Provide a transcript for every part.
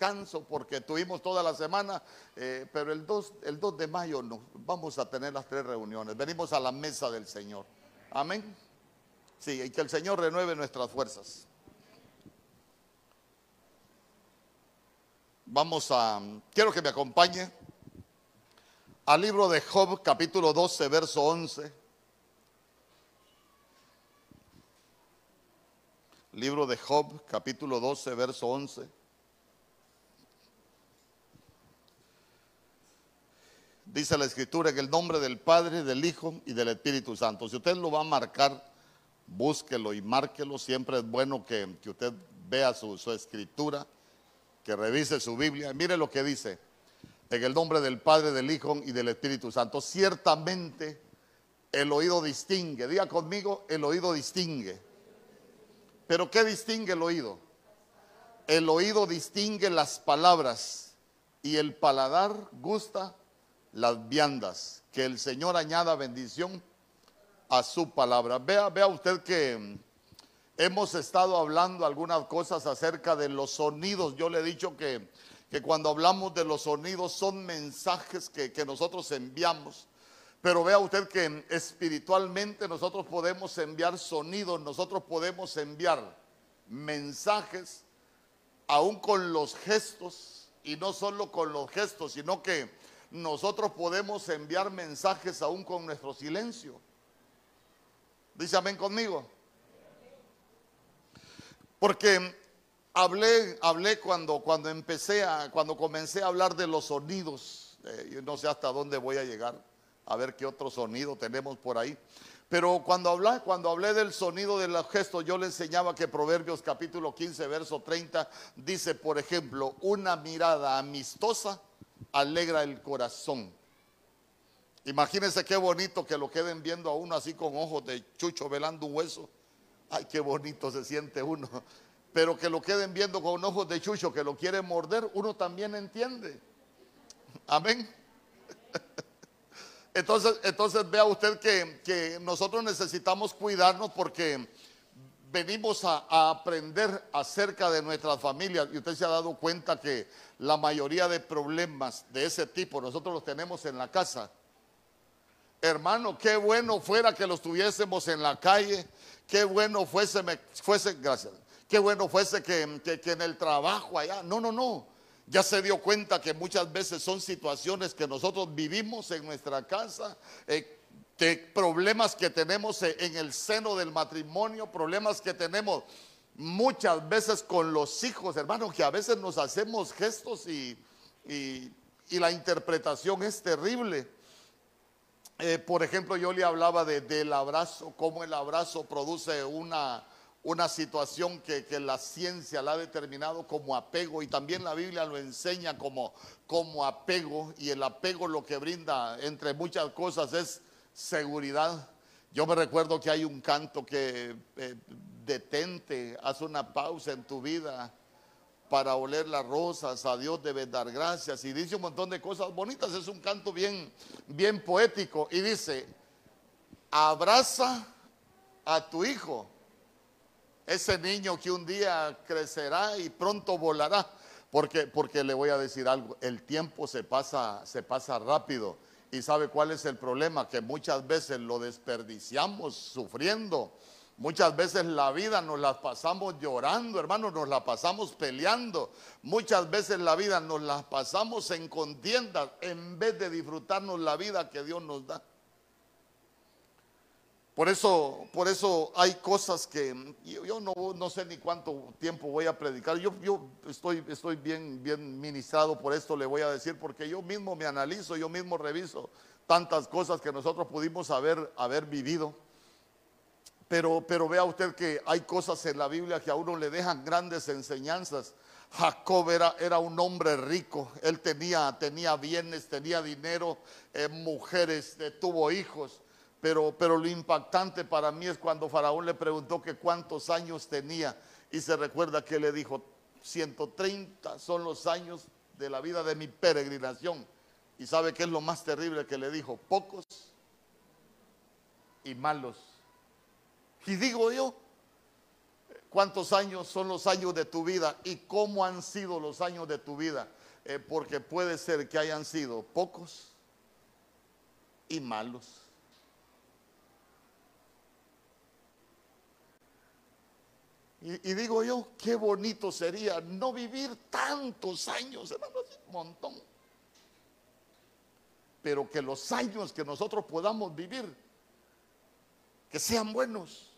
canso porque tuvimos toda la semana, eh, pero el 2, el 2 de mayo no, vamos a tener las tres reuniones. Venimos a la mesa del Señor. Amén. Sí, y que el Señor renueve nuestras fuerzas. Vamos a, quiero que me acompañe al libro de Job, capítulo 12, verso 11. Libro de Job, capítulo 12, verso 11. Dice la escritura en el nombre del Padre, del Hijo y del Espíritu Santo. Si usted lo va a marcar, búsquelo y márquelo. Siempre es bueno que, usted vea su, su escritura, que revise su Biblia. Mire lo que dice. En el nombre del Padre, del Hijo y del Espíritu Santo. Ciertamente el oído distingue. Diga conmigo, el oído distingue. Pero ¿qué distingue el oído? El oído distingue las palabras y el paladar gusta las viandas. Que el Señor añada bendición a su palabra. Vea, vea usted que hemos estado hablando algunas cosas acerca de los sonidos. Yo le he dicho que, que cuando hablamos de los sonidos son mensajes que, que nosotros enviamos. Pero vea usted que espiritualmente nosotros podemos enviar sonidos, nosotros podemos enviar mensajes, aún con los gestos, y no solo con los gestos, sino que nosotros podemos enviar mensajes aún con nuestro silencio. Dice amén conmigo. Porque hablé, hablé cuando, cuando empecé a, cuando comencé a hablar de los sonidos. Eh, yo no sé hasta dónde voy a llegar, a ver qué otro sonido tenemos por ahí. Pero cuando hablé, cuando hablé del sonido de los gestos, yo le enseñaba que Proverbios capítulo 15, verso 30, dice, por ejemplo, una mirada amistosa alegra el corazón. Imagínense qué bonito que lo queden viendo a uno así con ojos de chucho velando un hueso. Ay, qué bonito se siente uno. Pero que lo queden viendo con ojos de chucho que lo quiere morder, uno también entiende. Amén. Entonces, entonces vea usted que, que nosotros necesitamos cuidarnos porque venimos a, aprender acerca de nuestras familias y usted se ha dado cuenta que la mayoría de problemas de ese tipo nosotros los tenemos en la casa. Hermano, qué bueno fuera que los tuviésemos en la calle, qué bueno fuese, fuese gracias, qué bueno fuese que, que, en el trabajo allá. No, no, no. Ya se dio cuenta que muchas veces son situaciones que nosotros vivimos en nuestra casa. Eh, problemas que tenemos e, en el seno del matrimonio, problemas que tenemos muchas veces con los hijos, hermanos, que a veces nos hacemos gestos y, la interpretación es terrible. Eh, por ejemplo, yo le hablaba de, del abrazo, cómo el abrazo produce una, una situación que, la ciencia la ha determinado como apego y también la Biblia lo enseña como, como apego y el apego lo que brinda entre muchas cosas es seguridad. Yo me recuerdo que hay un canto que eh, detente, haz una pausa en tu vida para oler las rosas, a Dios debes dar gracias. Y dice un montón de cosas bonitas, es un canto bien, bien poético. Y dice, abraza a tu hijo, ese niño que un día crecerá y pronto volará, porque, porque le voy a decir algo, el tiempo se pasa, se pasa rápido y sabe cuál es el problema, que muchas veces lo desperdiciamos sufriendo. Muchas veces la vida nos la pasamos llorando, hermanos, nos la pasamos peleando. Muchas veces la vida nos la pasamos en contiendas en vez de disfrutarnos la vida que Dios nos da. Por eso, por eso hay cosas que yo, no, sé ni cuánto tiempo voy a predicar. Yo, yo estoy, estoy bien, bien ministrado por esto, le voy a decir, porque yo mismo me analizo, yo mismo reviso tantas cosas que nosotros pudimos haber, haber vivido. Pero, pero vea usted que hay cosas en la Biblia que a uno le dejan grandes enseñanzas. Jacob era, era un hombre rico, él tenía, tenía bienes, tenía dinero, eh, mujeres, eh, tuvo hijos. Pero, pero lo impactante para mí es cuando Faraón le preguntó que cuántos años tenía y se recuerda que le dijo, 130 son los años de la vida de mi peregrinación. Y sabe qué es lo más terrible que le dijo, pocos y malos. Y digo yo, cuántos años son los años de tu vida y cómo han sido los años de tu vida. Eh, porque puede ser que hayan sido pocos y malos. Y, digo yo, qué bonito sería no vivir tantos años, hermanos, un montón. Pero que los años que nosotros podamos vivir, que sean buenos.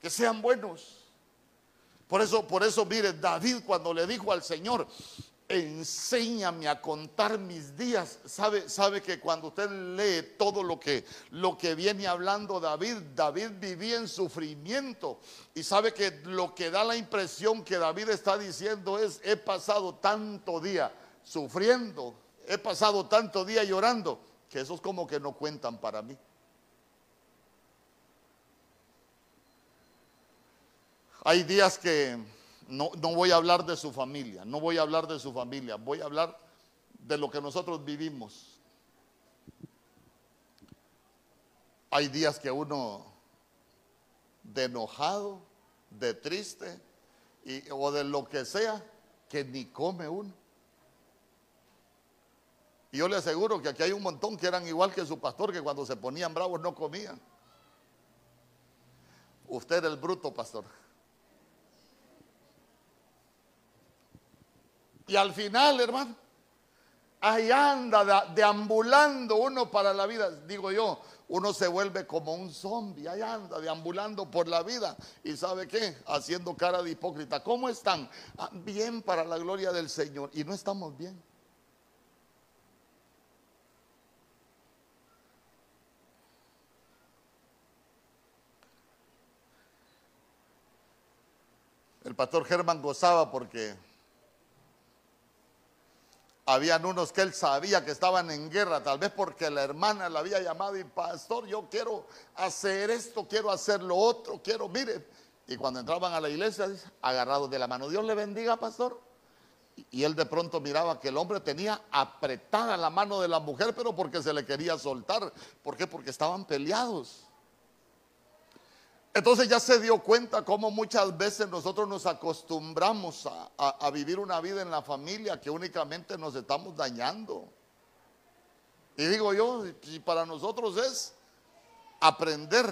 Que sean buenos. Por eso, por eso, mire, David cuando le dijo al Señor, enséñame a contar mis días. Sabe, sabe que cuando usted lee todo lo que, lo que viene hablando David, David vivía en sufrimiento. Y sabe que lo que da la impresión que David está diciendo es, he pasado tanto día sufriendo, he pasado tanto día llorando, que esos como que no cuentan para mí. Hay días que no, voy a hablar de su familia, no voy a hablar de su familia, voy a hablar de lo que nosotros vivimos. Hay días que uno de enojado, de triste o de lo que sea, que ni come uno. Y yo le aseguro que aquí hay un montón que eran igual que su pastor, que cuando se ponían bravos no comían. Usted era el bruto, pastor. Y al final, hermano, ahí anda deambulando uno para la vida. Digo yo, uno se vuelve como un zombie, ahí anda deambulando por la vida. ¿Y sabe qué? Haciendo cara de hipócrita. ¿Cómo están? Ah, bien para la gloria del Señor. Y no estamos bien. El pastor Germán gozaba porque habían unos que él sabía que estaban en guerra, tal vez porque la hermana la había llamado y pastor, yo quiero hacer esto, quiero hacer lo otro, quiero, mire. Y cuando entraban a la iglesia, agarrados de la mano, Dios le bendiga, pastor. Y él de pronto miraba que el hombre tenía apretada la mano de la mujer, pero porque se le quería soltar. ¿Por qué? Porque estaban peleados. Entonces ya se dio cuenta cómo muchas veces nosotros nos acostumbramos a, vivir una vida en la familia que únicamente nos estamos dañando. Y digo yo, y para nosotros es aprender,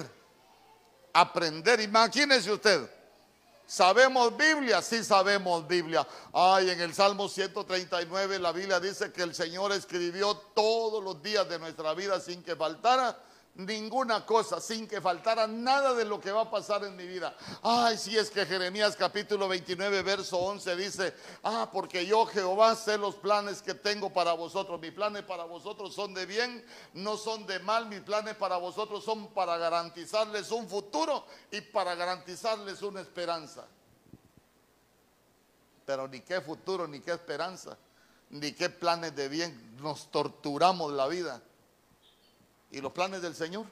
aprender. Imagínese usted, ¿sabemos Biblia? Sí sabemos Biblia. Ay, en el Salmo 139 la Biblia dice que el Señor escribió todos los días de nuestra vida sin que faltara ninguna cosa, sin que faltara nada de lo que va a pasar en mi vida. Ay, si es que Jeremías capítulo 29, verso 11 dice, ah, porque yo Jehová sé los planes que tengo para vosotros. Mis planes para vosotros son de bien, no son de mal. Mis planes para vosotros son para garantizarles un futuro y para garantizarles una esperanza. Pero ni qué futuro, ni qué esperanza, ni qué planes de bien. Nos torturamos la vida y los planes del Señor.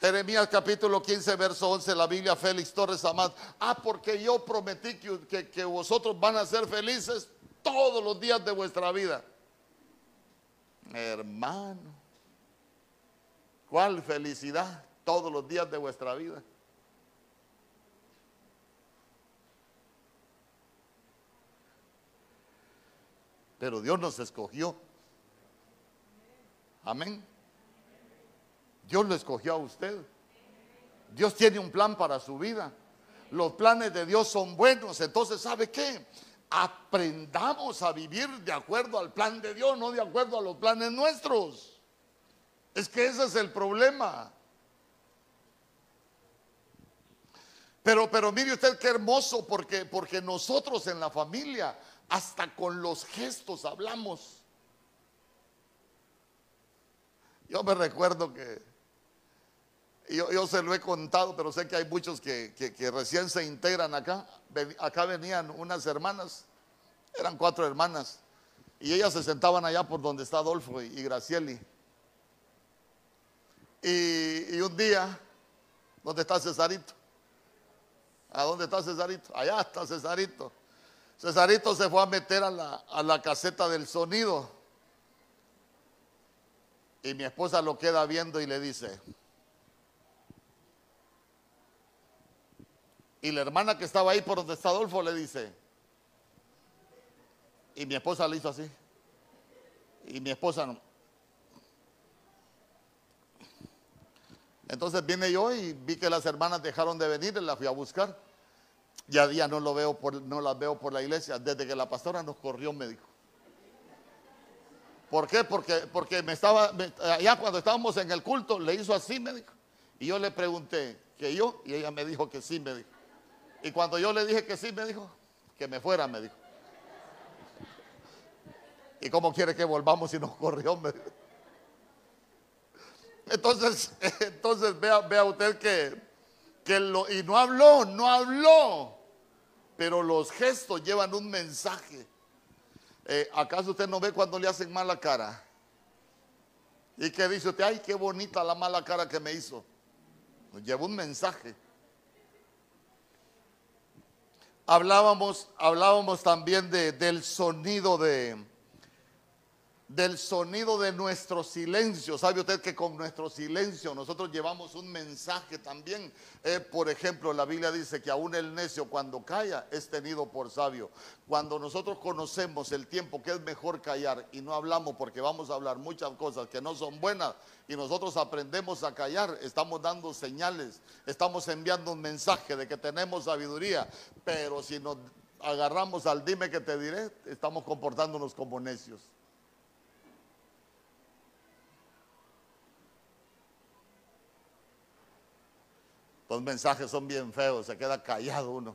Jeremías capítulo 15, verso 11, la Biblia, Félix Torres Amad. Ah, porque yo prometí que, que, vosotros van a ser felices todos los días de vuestra vida. Hermano, ¿cuál felicidad todos los días de vuestra vida? Pero Dios nos escogió. Amén. Dios lo escogió a usted. Dios tiene un plan para su vida. Los planes de Dios son buenos. Entonces, ¿sabe qué? Aprendamos a vivir de acuerdo al plan de Dios, no de acuerdo a los planes nuestros. Es que ese es el problema. Pero, pero mire usted qué hermoso, porque, porque nosotros en la familia, hasta con los gestos hablamos. Yo me recuerdo que yo, se lo he contado, pero sé que hay muchos que, recién se integran acá. Acá venían unas hermanas, eran cuatro hermanas, y ellas se sentaban allá por donde está Adolfo y, Gracieli. Y, un día, ¿dónde está Cesarito? ¿A dónde está Cesarito? Allá está Cesarito. Cesarito se fue a meter a la, a la caseta del sonido. Y mi esposa lo queda viendo y le dice, Y la hermana que estaba ahí por donde está Adolfo le dice, y mi esposa le hizo así. Y mi esposa no. Entonces vine yo y vi que las hermanas dejaron de venir y las fui a buscar. Ya día no lo veo por, las veo por la iglesia. Desde que la pastora nos corrió, me dijo. ¿Por qué? Porque, porque me estaba, allá cuando estábamos en el culto, le hizo así, me dijo. Y yo le pregunté que yo, y ella me dijo que sí, me dijo. Y cuando yo le dije que sí, me dijo que me fuera, me dijo. ¿Y cómo quiere que volvamos si nos corrió? Entonces, entonces vea, vea usted que, que lo, y no habló, no habló, pero los gestos llevan un mensaje. Eh, ¿Acaso usted no ve cuando le hacen mala cara? ¿Y que dice usted? Ay, qué bonita la mala cara que me hizo. Lleva un mensaje. Hablábamos, hablábamos también de, del sonido de, del sonido de nuestro silencio. ¿Sabe usted que con nuestro silencio nosotros llevamos un mensaje también? Eh, por ejemplo, la Biblia dice que aún el necio cuando calla es tenido por sabio. Cuando nosotros conocemos el tiempo que es mejor callar y no hablamos porque vamos a hablar muchas cosas que no son buenas y nosotros aprendemos a callar, estamos dando señales, estamos enviando un mensaje de que tenemos sabiduría. Pero si nos agarramos al dime que te diré, estamos comportándonos como necios. Los mensajes son bien feos, se queda callado uno.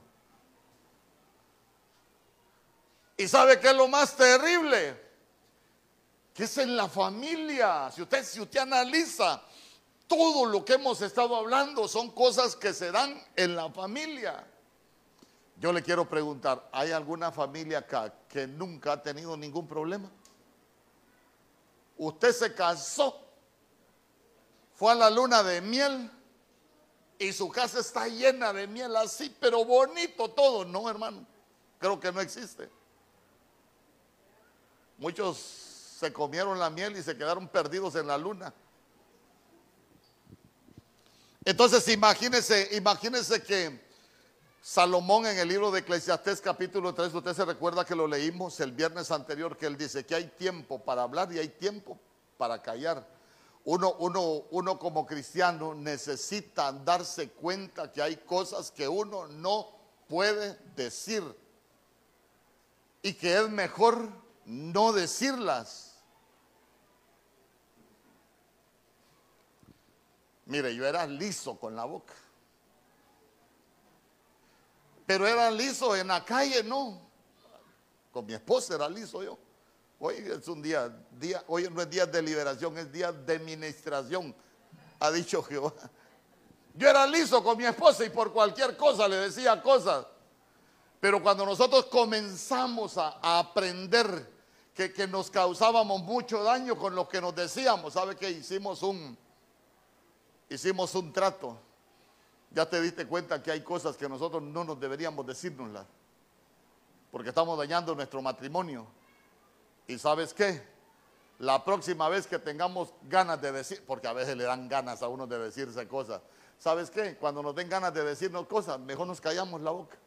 ¿Y sabe qué es lo más terrible? Que es en la familia. Si usted, si usted analiza todo lo que hemos estado hablando, son cosas que se dan en la familia. Yo le quiero preguntar, ¿hay alguna familia acá que nunca ha tenido ningún problema? Usted se casó, fue a la luna de miel y su casa está llena de miel así, pero bonito todo. No, hermano, creo que no existe. Muchos se comieron la miel y se quedaron perdidos en la luna. Entonces imagínense, imagínense que Salomón en el libro de Eclesiastés capítulo 3, usted se recuerda que lo leímos el viernes anterior, que él dice que hay tiempo para hablar y hay tiempo para callar uno, uno, uno como cristiano necesita darse cuenta que hay cosas que uno no puede decir y que es mejor no decirlas. Mire, yo era liso con la boca. Pero era liso en la calle, no. Con mi esposa era liso yo. Hoy es un día, hoy no es día de liberación, es día de administración, ha dicho Jehová. Yo era liso con mi esposa y por cualquier cosa le decía cosas. Pero cuando nosotros comenzamos a, aprender que, que, nos causábamos mucho daño con lo que nos decíamos, ¿sabe que hicimos un, hicimos un trato? Ya te diste cuenta que hay cosas que nosotros no nos deberíamos decírnoslas, porque estamos dañando nuestro matrimonio. ¿Y sabes qué? La próxima vez que tengamos ganas de decir, porque a veces le dan ganas a uno de decirse cosas, ¿sabes qué? Cuando nos den ganas de decirnos cosas, mejor nos callamos la boca.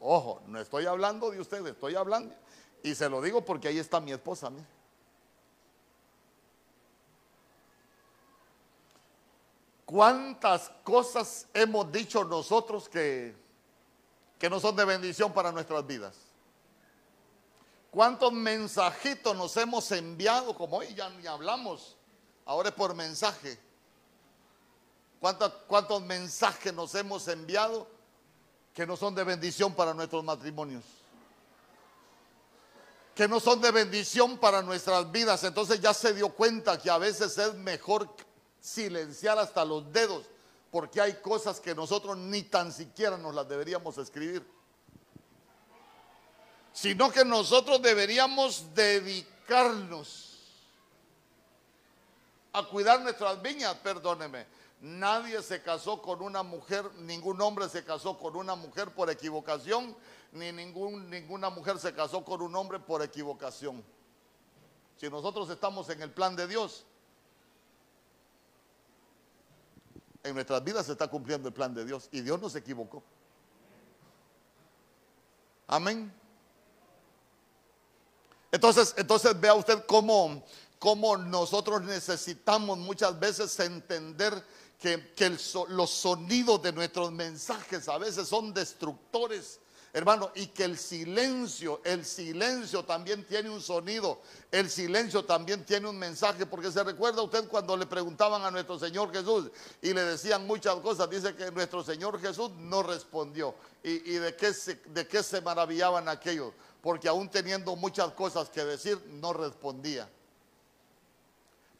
Ojo, no estoy hablando de ustedes, estoy hablando, y se lo digo porque ahí está mi esposa. Mire. ¿Cuántas cosas hemos dicho nosotros que, que no son de bendición para nuestras vidas? ¿Cuántos mensajitos nos hemos enviado? Como hoy ya ni hablamos, ahora es por mensaje. ¿Cuántos, ¿Cuántos mensajes nos hemos enviado que no son de bendición para nuestros matrimonios? Que no son de bendición para nuestras vidas. Entonces ya se dio cuenta que a veces es mejor silenciar hasta los dedos porque hay cosas que nosotros ni tan siquiera nos las deberíamos escribir sino que nosotros deberíamos dedicarnos a cuidar nuestras viñas, perdóneme. Nadie se casó con una mujer, ningún hombre se casó con una mujer por equivocación, ni ningún, ninguna mujer se casó con un hombre por equivocación. Si nosotros estamos en el plan de Dios. en nuestras vidas se está cumpliendo el plan de Dios y Dios no se equivocó. Amén. Entonces, entonces vea usted cómo, cómo nosotros necesitamos muchas veces entender que, los sonidos de nuestros mensajes a veces son destructores hermano, y que el silencio, el silencio también tiene un sonido, el silencio también tiene un mensaje, porque se recuerda usted cuando le preguntaban a nuestro Señor Jesús y le decían muchas cosas, dice que nuestro Señor Jesús no respondió. ¿Y, de, qué se, de qué se maravillaban aquellos? Porque aún teniendo muchas cosas que decir, no respondía.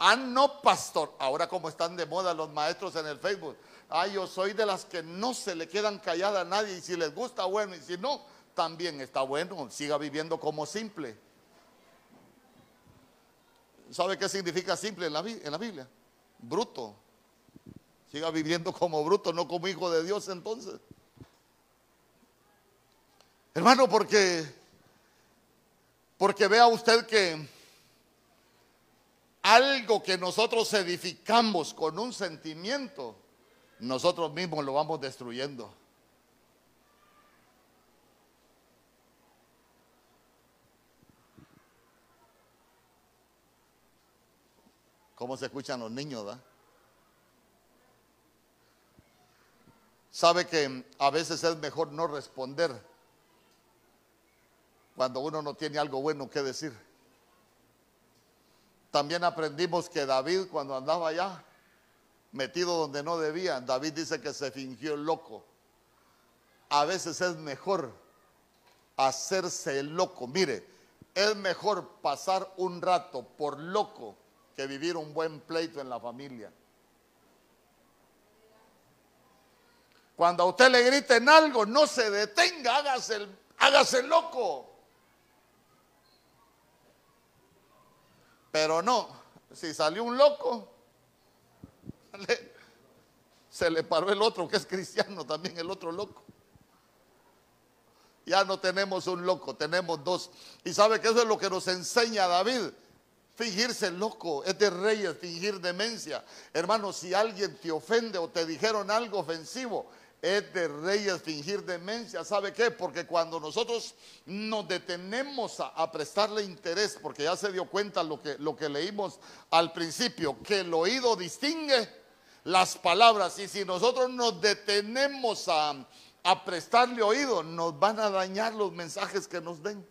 Ah, no, pastor. Ahora como están de moda los maestros en el Facebook. Ah, yo soy de las que no se le quedan calladas a nadie y si les gusta, bueno, y si no, también está bueno, siga viviendo como simple. ¿Sabe qué significa simple en la, en la Biblia? Bruto. Siga viviendo como bruto, no como hijo de Dios entonces. Hermano, porque porque vea usted que algo que nosotros edificamos con un sentimiento nosotros mismos lo vamos destruyendo. ¿Cómo se escuchan los niños, da? Sabe que a veces es mejor no responder cuando uno no tiene algo bueno que decir. También aprendimos que David cuando andaba allá metido donde no debía. David dice que se fingió loco. A veces es mejor hacerse loco. Mire, es mejor pasar un rato por loco que vivir un buen pleito en la familia. Cuando a usted le griten algo, no se detenga, hágase, hágase loco. Pero no, si salió un loco, se le paró el otro que es cristiano también, el otro loco. Ya no tenemos un loco, tenemos dos. Y sabe que eso es lo que nos enseña David. Fingirse loco, es de reyes fingir demencia. Hermano, si alguien te ofende o te dijeron algo ofensivo, es de reyes fingir demencia. ¿Sabe qué? Porque cuando nosotros nos detenemos a, prestarle interés, porque ya se dio cuenta lo que, lo que leímos al principio, que el oído distingue las palabras. Y si nosotros nos detenemos a, prestarle oído, nos van a dañar los mensajes que nos den.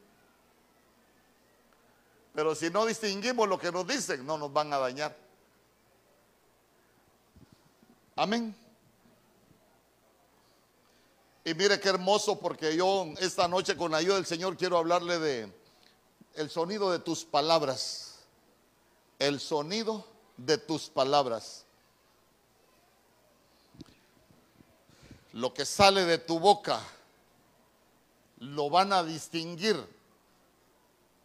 Pero si no distinguimos lo que nos dicen, no nos van a dañar. Amén. Y mire qué hermoso porque yo esta noche con la ayuda del Señor quiero hablarle de el sonido de tus palabras. El sonido de tus palabras. lo que sale de tu boca lo van a distinguir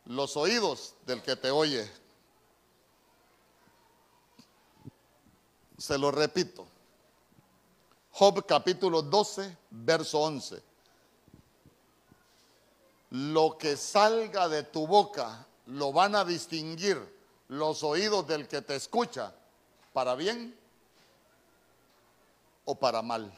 los oídos del que te oye. Se lo repito. Job capítulo 12, verso 11. Lo que salga de tu boca lo van a distinguir los oídos del que te escucha, para bien o para mal.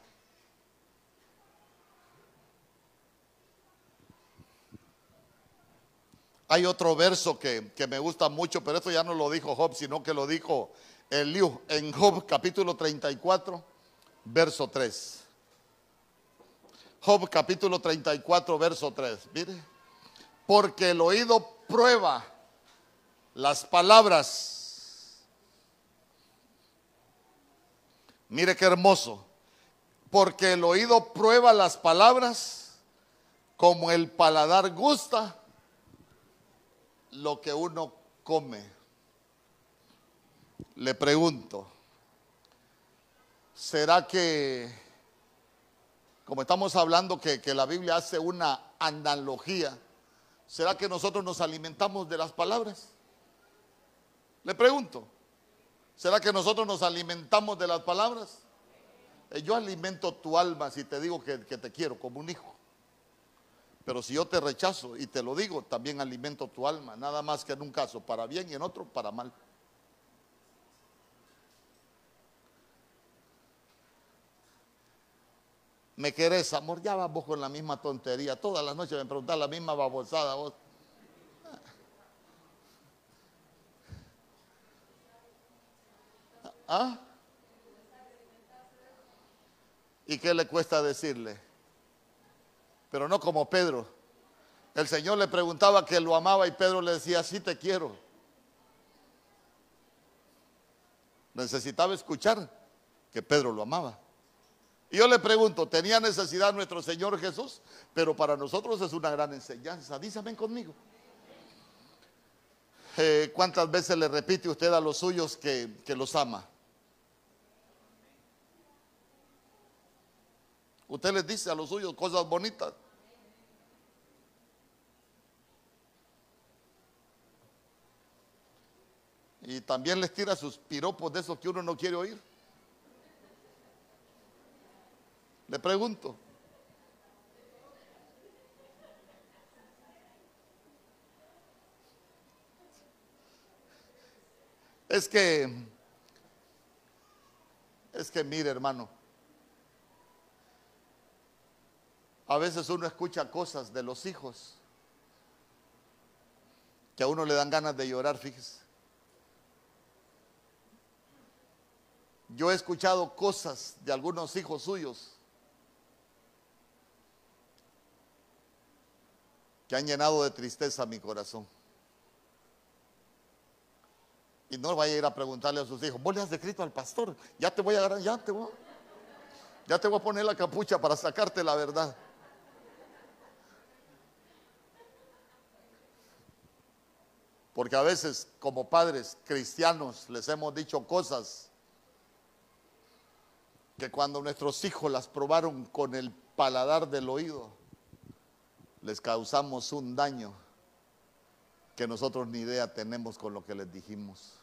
Hay otro verso que, me gusta mucho, pero esto ya no lo dijo Job, sino que lo dijo Eliú en Job capítulo 34, verso 3. Job capítulo 34, verso 3. Mire, porque el oído prueba las palabras. Mire qué hermoso. Porque el oído prueba las palabras como el paladar gusta lo que uno come. Le pregunto, ¿será que, como estamos hablando que, la Biblia hace una analogía, ¿será que nosotros nos alimentamos de las palabras? Le pregunto, ¿será que nosotros nos alimentamos de las palabras? Eh, yo alimento tu alma si te digo que, que te quiero como un hijo. Pero si yo te rechazo y te lo digo, también alimento tu alma, nada más que en un caso para bien y en otro para mal. ¿Me querés, amor? Ya vamos con la misma tontería. Todas las noches me preguntas la misma babosada vos. ¿Ah? ¿Y qué le cuesta decirle? Pero no como Pedro. El Señor le preguntaba que lo amaba y Pedro le decía, sí te quiero. Necesitaba escuchar que Pedro lo amaba. Y yo le pregunto, ¿tenía necesidad nuestro Señor Jesús? Pero para nosotros es una gran enseñanza. Dísame conmigo. Eh, ¿Cuántas veces le repite usted a los suyos que, que los ama? Usted les dice a los suyos cosas bonitas. Y también les tira sus piropos de esos que uno no quiere oír. Le pregunto. Es que, es que mire hermano, a veces uno escucha cosas de los hijos que a uno le dan ganas de llorar, fíjese. Yo he escuchado cosas de algunos hijos suyos que han llenado de tristeza mi corazón. Y no vaya a ir a preguntarle a sus hijos, vos le has descrito al pastor, ya te voy a agarrar, ya te voy, ya te voy a poner la capucha para sacarte la verdad. Porque a veces como padres cristianos les hemos dicho cosas que cuando nuestros hijos las probaron con el paladar del oído, les causamos un daño que nosotros ni idea tenemos con lo que les dijimos.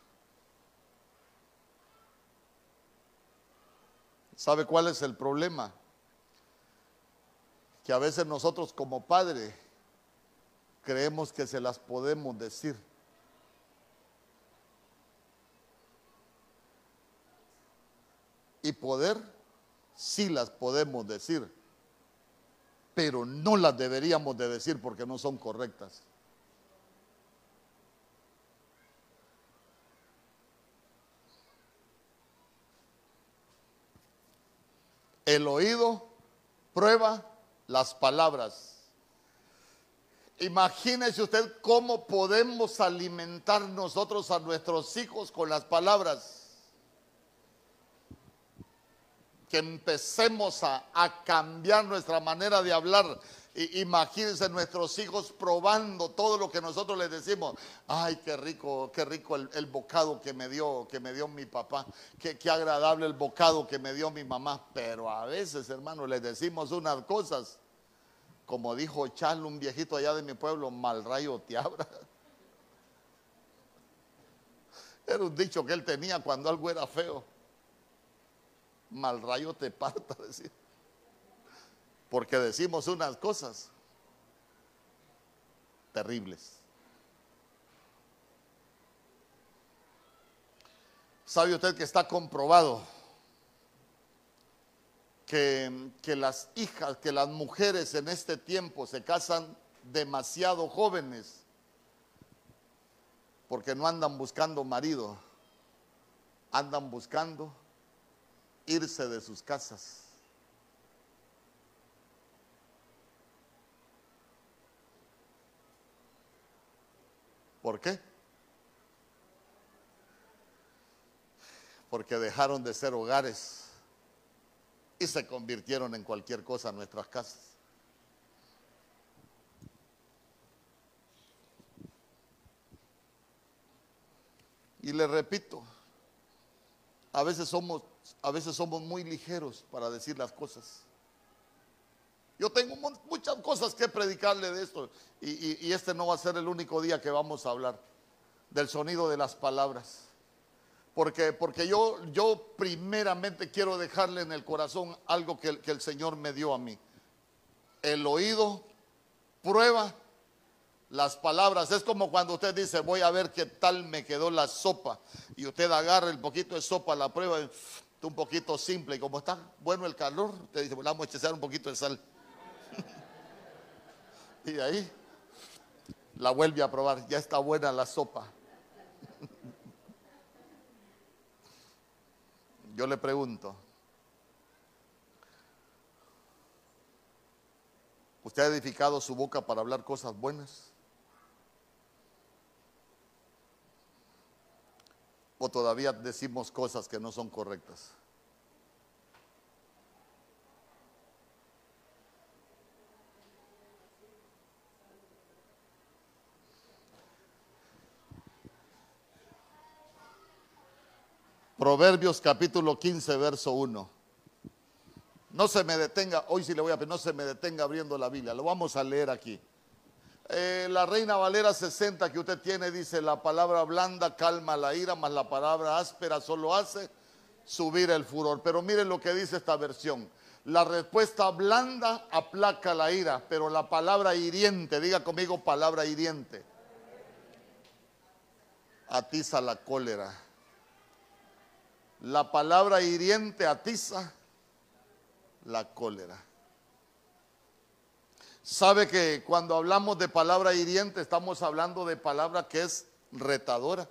¿Sabe cuál es el problema? Que a veces nosotros como padre creemos que se las podemos decir. Y poder, sí las podemos decir, pero no las deberíamos de decir porque no son correctas. El oído prueba las palabras. Imagínese usted cómo podemos alimentar nosotros a nuestros hijos con las palabras que empecemos a, cambiar nuestra manera de hablar. imagínense nuestros hijos probando todo lo que nosotros les decimos. Ay, qué rico, qué rico el, bocado que me dio, que me dio mi papá. Qué, qué, agradable el bocado que me dio mi mamá. Pero a veces, hermano, les decimos unas cosas. Como dijo Charlo, un viejito allá de mi pueblo, mal rayo te abra. Era un dicho que él tenía cuando algo era feo mal rayo te parta, decir. Porque decimos unas cosas terribles. ¿Sabe usted que está comprobado que, que, las hijas, que las mujeres en este tiempo se casan demasiado jóvenes porque no andan buscando marido, andan buscando irse de sus casas. ¿Por qué? Porque dejaron de ser hogares y se convirtieron en cualquier cosa en nuestras casas. Y le repito, a veces somos a veces somos muy ligeros para decir las cosas. Yo tengo muchas cosas que predicarle de esto y, este no va a ser el único día que vamos a hablar del sonido de las palabras. Porque, porque yo, yo primeramente quiero dejarle en el corazón algo que, el Señor me dio a mí. El oído prueba las palabras. Es como cuando usted dice, voy a ver qué tal me quedó la sopa. Y usted agarra el poquito de sopa, la prueba un poquito simple y como está bueno el calor, te dice, vamos a echar un poquito de sal. y ahí la vuelve a probar, ya está buena la sopa. Yo le pregunto, ¿usted ha edificado su boca para hablar cosas buenas? ¿O todavía decimos cosas que no son correctas? Proverbios capítulo 15, verso 1. No se me detenga, hoy sí le voy a pedir, no se me detenga abriendo la Biblia, lo vamos a leer aquí. Eh, la Reina Valera 60 que usted tiene dice, la palabra blanda calma la ira, mas la palabra áspera solo hace subir el furor. Pero miren lo que dice esta versión. La respuesta blanda aplaca la ira, pero la palabra hiriente, diga conmigo palabra hiriente, atiza la cólera. La palabra hiriente atiza la cólera. Sabe que cuando hablamos de palabra hiriente estamos hablando de palabra que es retadora.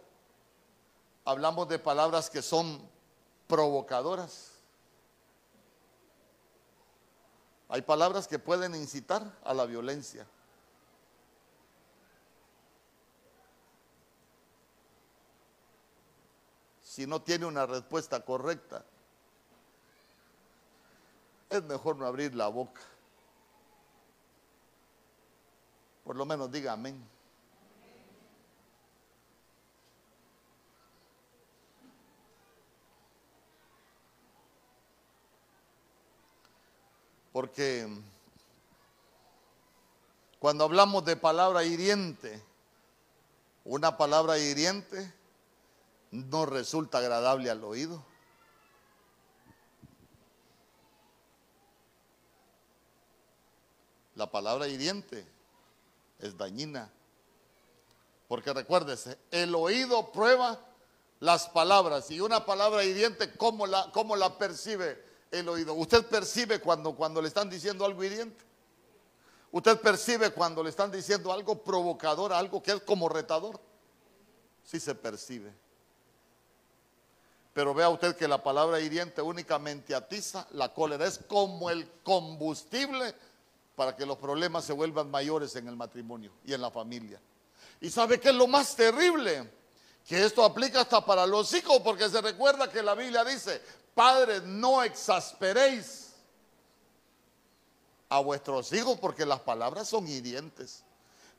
Hablamos de palabras que son provocadoras. Hay palabras que pueden incitar a la violencia. si no tiene una respuesta correcta, es mejor no abrir la boca. Por lo menos diga amén. Porque cuando hablamos de palabra hiriente, una palabra hiriente no resulta agradable al oído. La palabra hiriente es dañina. Porque recuérdese, el oído prueba las palabras y una palabra hiriente, ¿cómo la, cómo la percibe el oído? ¿Usted percibe cuando, cuando le están diciendo algo hiriente? ¿Usted percibe cuando le están diciendo algo provocador, algo que es como retador? Sí se percibe. Pero vea usted que la palabra hiriente únicamente atiza la cólera. Es como el combustible para que los problemas se vuelvan mayores en el matrimonio y en la familia. ¿Y sabe qué es lo más terrible? Que esto aplica hasta para los hijos, porque se recuerda que la Biblia dice, padres, no exasperéis a vuestros hijos, porque las palabras son hirientes.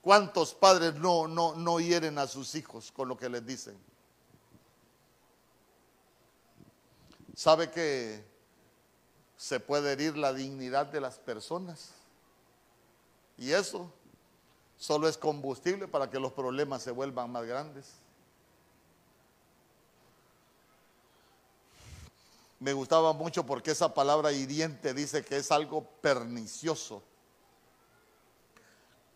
¿Cuántos padres no, no, no hieren a sus hijos con lo que les dicen? ¿Sabe que se puede herir la dignidad de las personas? Y eso solo es combustible para que los problemas se vuelvan más grandes. Me gustaba mucho porque esa palabra hiriente dice que es algo pernicioso.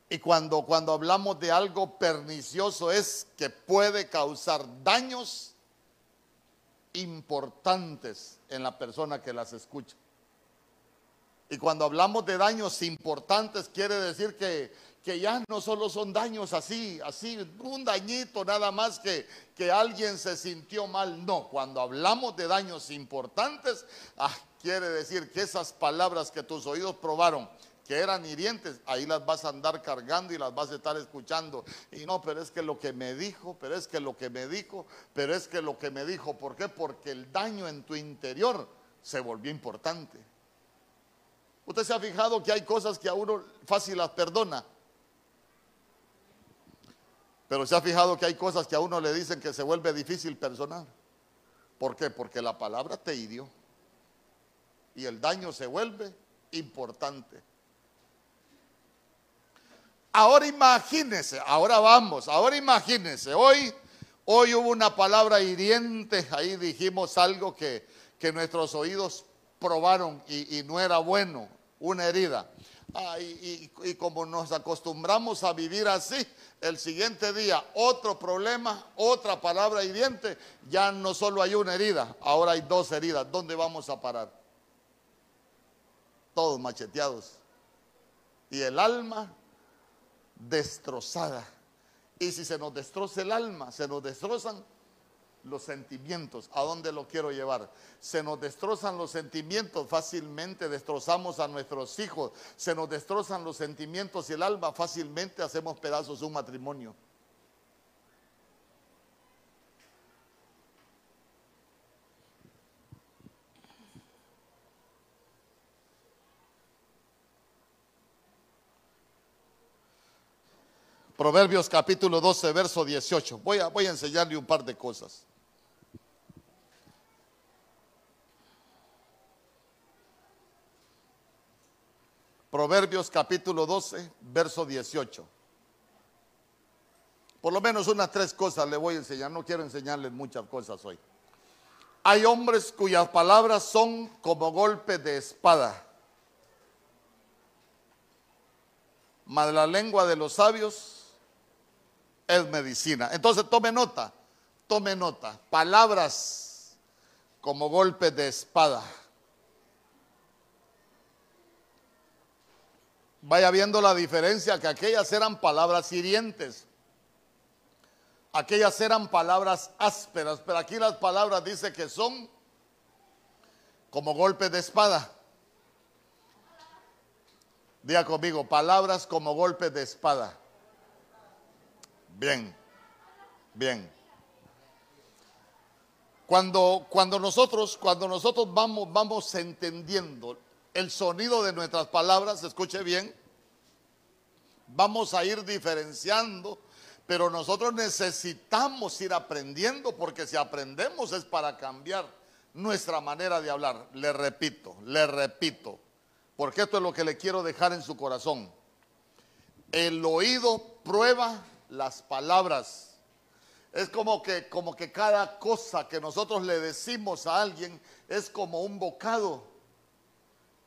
Y cuando, cuando hablamos de algo pernicioso es que puede causar daños importantes en la persona que las escucha. Y cuando hablamos de daños importantes, quiere decir que, que ya no solo son daños así, así, un dañito nada más que, que alguien se sintió mal. No, cuando hablamos de daños importantes, ah, quiere decir que esas palabras que tus oídos probaron que eran hirientes, ahí las vas a andar cargando y las vas a estar escuchando. Y no, pero es que lo que me dijo, pero es que lo que me dijo, pero es que lo que me dijo, ¿por qué? Porque el daño en tu interior se volvió importante. Usted se ha fijado que hay cosas que a uno fácil las perdona. Pero se ha fijado que hay cosas que a uno le dicen que se vuelve difícil personal. ¿Por qué? Porque la palabra te hirió. Y el daño se vuelve importante. Ahora imagínense, ahora vamos, ahora imagínense, hoy, hoy hubo una palabra hiriente, ahí dijimos algo que, que nuestros oídos probaron y, no era bueno, una herida. Ah, y, y, como nos acostumbramos a vivir así, el siguiente día otro problema, otra palabra hiriente, ya no solo hay una herida, ahora hay dos heridas. ¿Dónde vamos a parar? Todos macheteados. Y el alma destrozada. Y si se nos destroza el alma, se nos destrozan los sentimientos. ¿A dónde lo quiero llevar? Se nos destrozan los sentimientos, fácilmente destrozamos a nuestros hijos. Se nos destrozan los sentimientos y el alma, fácilmente hacemos pedazos un matrimonio. Proverbios capítulo 12, verso 18. Voy a, voy a enseñarle un par de cosas. Proverbios capítulo 12, verso 18. Por lo menos unas tres cosas le voy a enseñar. No quiero enseñarles muchas cosas hoy. Hay hombres cuyas palabras son como golpes de espada. Mas la lengua de los sabios es medicina. Entonces tome nota, tome nota. Palabras como golpes de espada. Vaya viendo la diferencia que aquellas eran palabras hirientes. Aquellas eran palabras ásperas, pero aquí las palabras dice que son como golpes de espada. Diga conmigo, palabras como golpes de espada. Bien, bien. Cuando, cuando nosotros, cuando nosotros vamos, vamos entendiendo el sonido de nuestras palabras, escuche bien, vamos a ir diferenciando, pero nosotros necesitamos ir aprendiendo porque si aprendemos es para cambiar nuestra manera de hablar. Le repito, le repito, porque esto es lo que le quiero dejar en su corazón. El oído prueba las palabras. Es como que, como que cada cosa que nosotros le decimos a alguien es como un bocado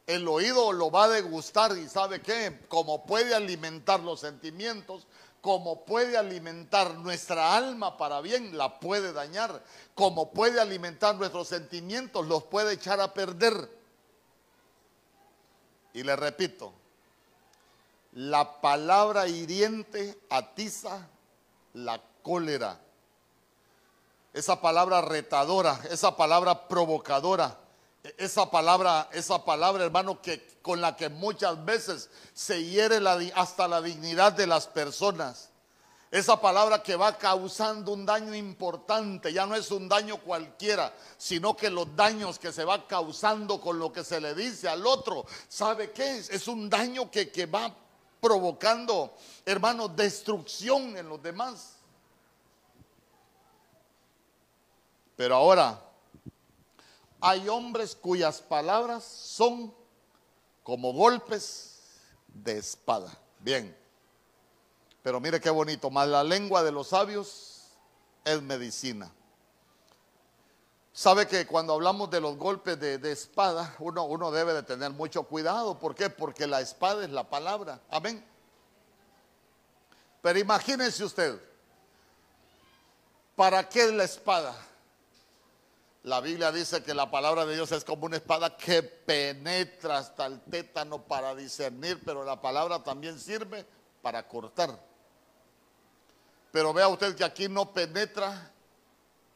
el oído lo va a degustar y sabe qué, como puede alimentar los sentimientos, como puede alimentar nuestra alma para bien, la puede dañar, como puede alimentar nuestros sentimientos, los puede echar a perder. Y le repito, la palabra hiriente atiza la cólera. Esa palabra retadora, esa palabra provocadora esa palabra, esa palabra, hermano, que con la que muchas veces se hiere hasta la dignidad de las personas. Esa palabra que va causando un daño importante, ya no es un daño cualquiera, sino que los daños que se va causando con lo que se le dice al otro, ¿sabe qué es? Es un daño que, que va provocando, hermano, destrucción en los demás. Pero ahora, hay hombres cuyas palabras son como golpes de espada. Bien. Pero mire qué bonito, más la lengua de los sabios es medicina. Sabe que cuando hablamos de los golpes de, espada, uno, uno debe de tener mucho cuidado. ¿Por qué? Porque la espada es la palabra. Amén. Pero imagínense usted, ¿para qué es la espada? La Biblia dice que la palabra de Dios es como una espada que penetra hasta el tétano para discernir, pero la palabra también sirve para cortar. Pero vea usted que aquí no penetra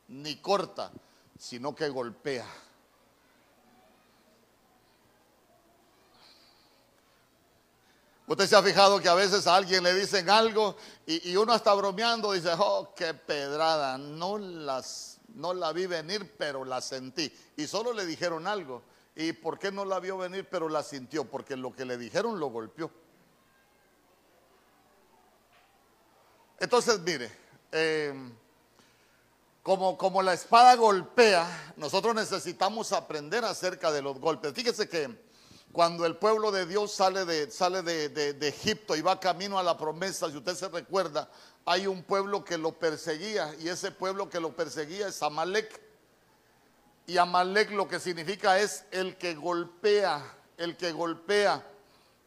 ni corta, sino que golpea. Usted se ha fijado que a veces a alguien le dicen algo y, uno está bromeando, dice, oh, qué pedrada, no las no la vi venir, pero la sentí. Y solo le dijeron algo. ¿Y por qué no la vio venir, pero la sintió? Porque lo que le dijeron lo golpeó. Entonces, mire, eh, como, como la espada golpea, nosotros necesitamos aprender acerca de los golpes. Fíjese que cuando el pueblo de Dios sale de, sale de Egipto y va camino a la promesa, si usted se recuerda, hay un pueblo que lo perseguía y ese pueblo que lo perseguía es Amalek. Y Amalek lo que significa es el que golpea, el que golpea.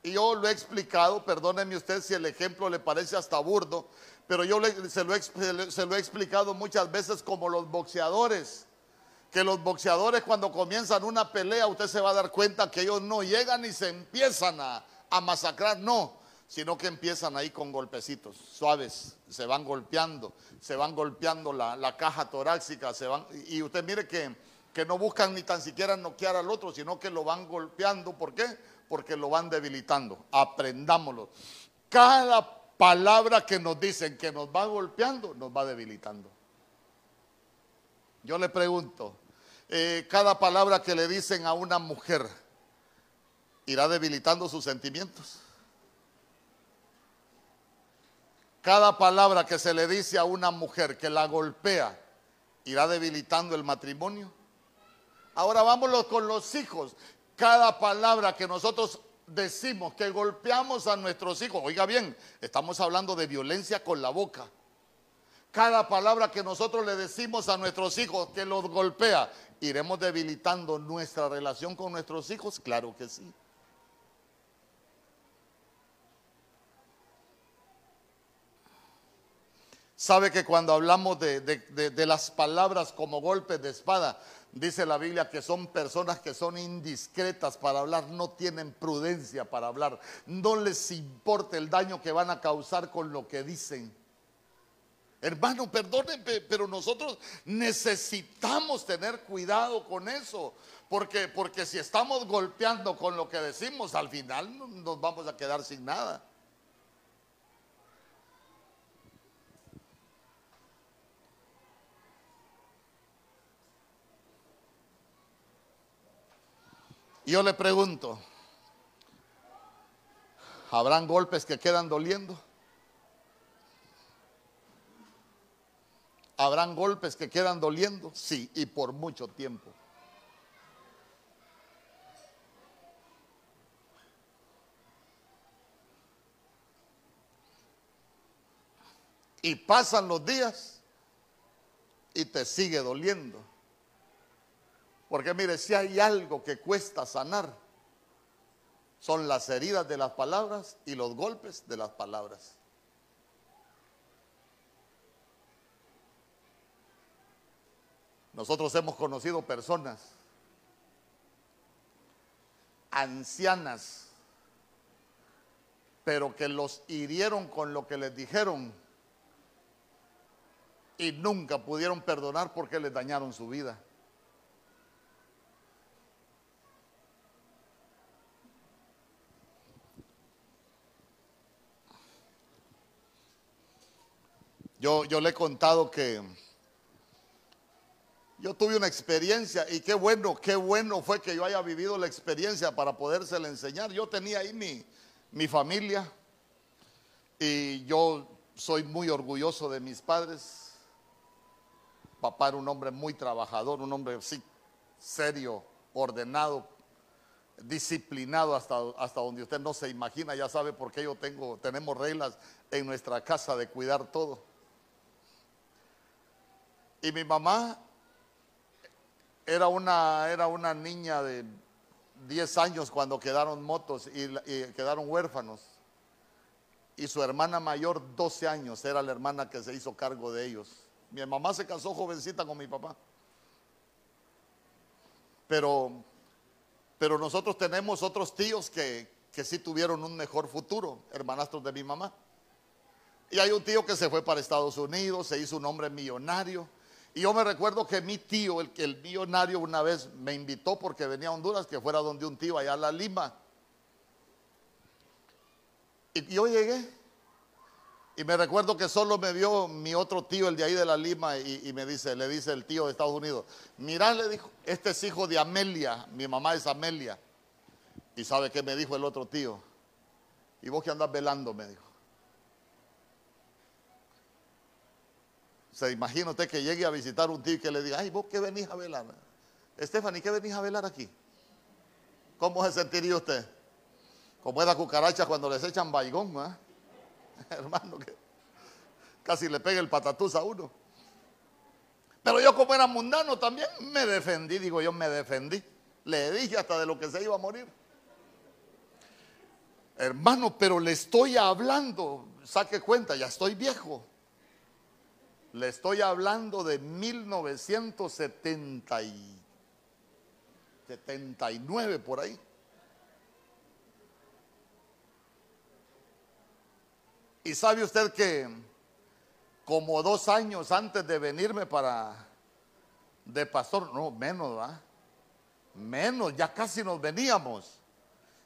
Y yo lo he explicado, perdóneme usted si el ejemplo le parece hasta burdo, pero yo se, lo he explicado muchas veces como los boxeadores que los boxeadores cuando comienzan una pelea, usted se va a dar cuenta que ellos no llegan y se empiezan a, masacrar, no, sino que empiezan ahí con golpecitos suaves, se van golpeando, se van golpeando la, caja torácica, se van, y usted mire que, que no buscan ni tan siquiera noquear al otro, sino que lo van golpeando, ¿por qué? Porque lo van debilitando, aprendámoslo. Cada palabra que nos dicen que nos va golpeando, nos va debilitando. Yo le pregunto, eh, cada palabra que le dicen a una mujer irá debilitando sus sentimientos. Cada palabra que se le dice a una mujer que la golpea irá debilitando el matrimonio. Ahora vámonos con los hijos. Cada palabra que nosotros decimos que golpeamos a nuestros hijos, oiga bien, estamos hablando de violencia con la boca. Cada palabra que nosotros le decimos a nuestros hijos que los golpea ¿Iremos debilitando nuestra relación con nuestros hijos? Claro que sí. Sabe que cuando hablamos de, las palabras como golpes de espada, dice la Biblia que son personas que son indiscretas para hablar, no tienen prudencia para hablar, no les importa el daño que van a causar con lo que dicen. Hermano, perdónenme, pero nosotros necesitamos tener cuidado con eso. Porque, porque si estamos golpeando con lo que decimos, al final nos vamos a quedar sin nada. Yo le pregunto, ¿habrán golpes que quedan doliendo? ¿Habrán golpes que quedan doliendo? Sí, y por mucho tiempo. Y pasan los días y te sigue doliendo. Porque mire, si hay algo que cuesta sanar, son las heridas de las palabras y los golpes de las palabras. Nosotros hemos conocido personas ancianas, pero que los hirieron con lo que les dijeron y nunca pudieron perdonar porque les dañaron su vida. Yo, yo le he contado que yo tuve una experiencia y qué bueno, qué bueno fue que yo haya vivido la experiencia para podérsela enseñar. Yo tenía ahí mi, mi familia y yo soy muy orgulloso de mis padres. Papá era un hombre muy trabajador, un hombre sí, serio, ordenado, disciplinado hasta, hasta donde usted no se imagina, ya sabe por qué yo tengo, tenemos reglas en nuestra casa de cuidar todo. Y mi mamá era una, era una niña de 10 años cuando quedaron motos y, quedaron huérfanos. Y su hermana mayor, 12 años, era la hermana que se hizo cargo de ellos. Mi mamá se casó jovencita con mi papá. Pero, pero nosotros tenemos otros tíos que, que sí tuvieron un mejor futuro, hermanastros de mi mamá. Y hay un tío que se fue para Estados Unidos, se hizo un hombre millonario y yo me recuerdo que mi tío, el, el millonario, una vez me invitó porque venía a Honduras, que fuera donde un tío allá a la Lima. Y yo llegué. Y me recuerdo que solo me vio mi otro tío, el de ahí de la Lima, y, me dice, le dice el tío de Estados Unidos, mirá, le dijo, este es hijo de Amelia, mi mamá es Amelia. Y sabe qué me dijo el otro tío. Y vos que andás velando, me dijo. Se imagina usted que llegue a visitar un tío y que le diga, ay, vos qué venís a velar. Stephanie, ¿qué venís a velar aquí? ¿Cómo se sentiría usted? Como esas cucarachas cuando les echan baigón, ¿eh? hermano, que casi le pega el patatús a uno. Pero yo como era mundano también me defendí, digo yo me defendí. Le dije hasta de lo que se iba a morir. Hermano, pero le estoy hablando, saque cuenta, ya estoy viejo. Le estoy hablando de 1979 por ahí. Y sabe usted que como dos años antes de venirme para de pastor, no, menos, ¿va? Menos, ya casi nos veníamos.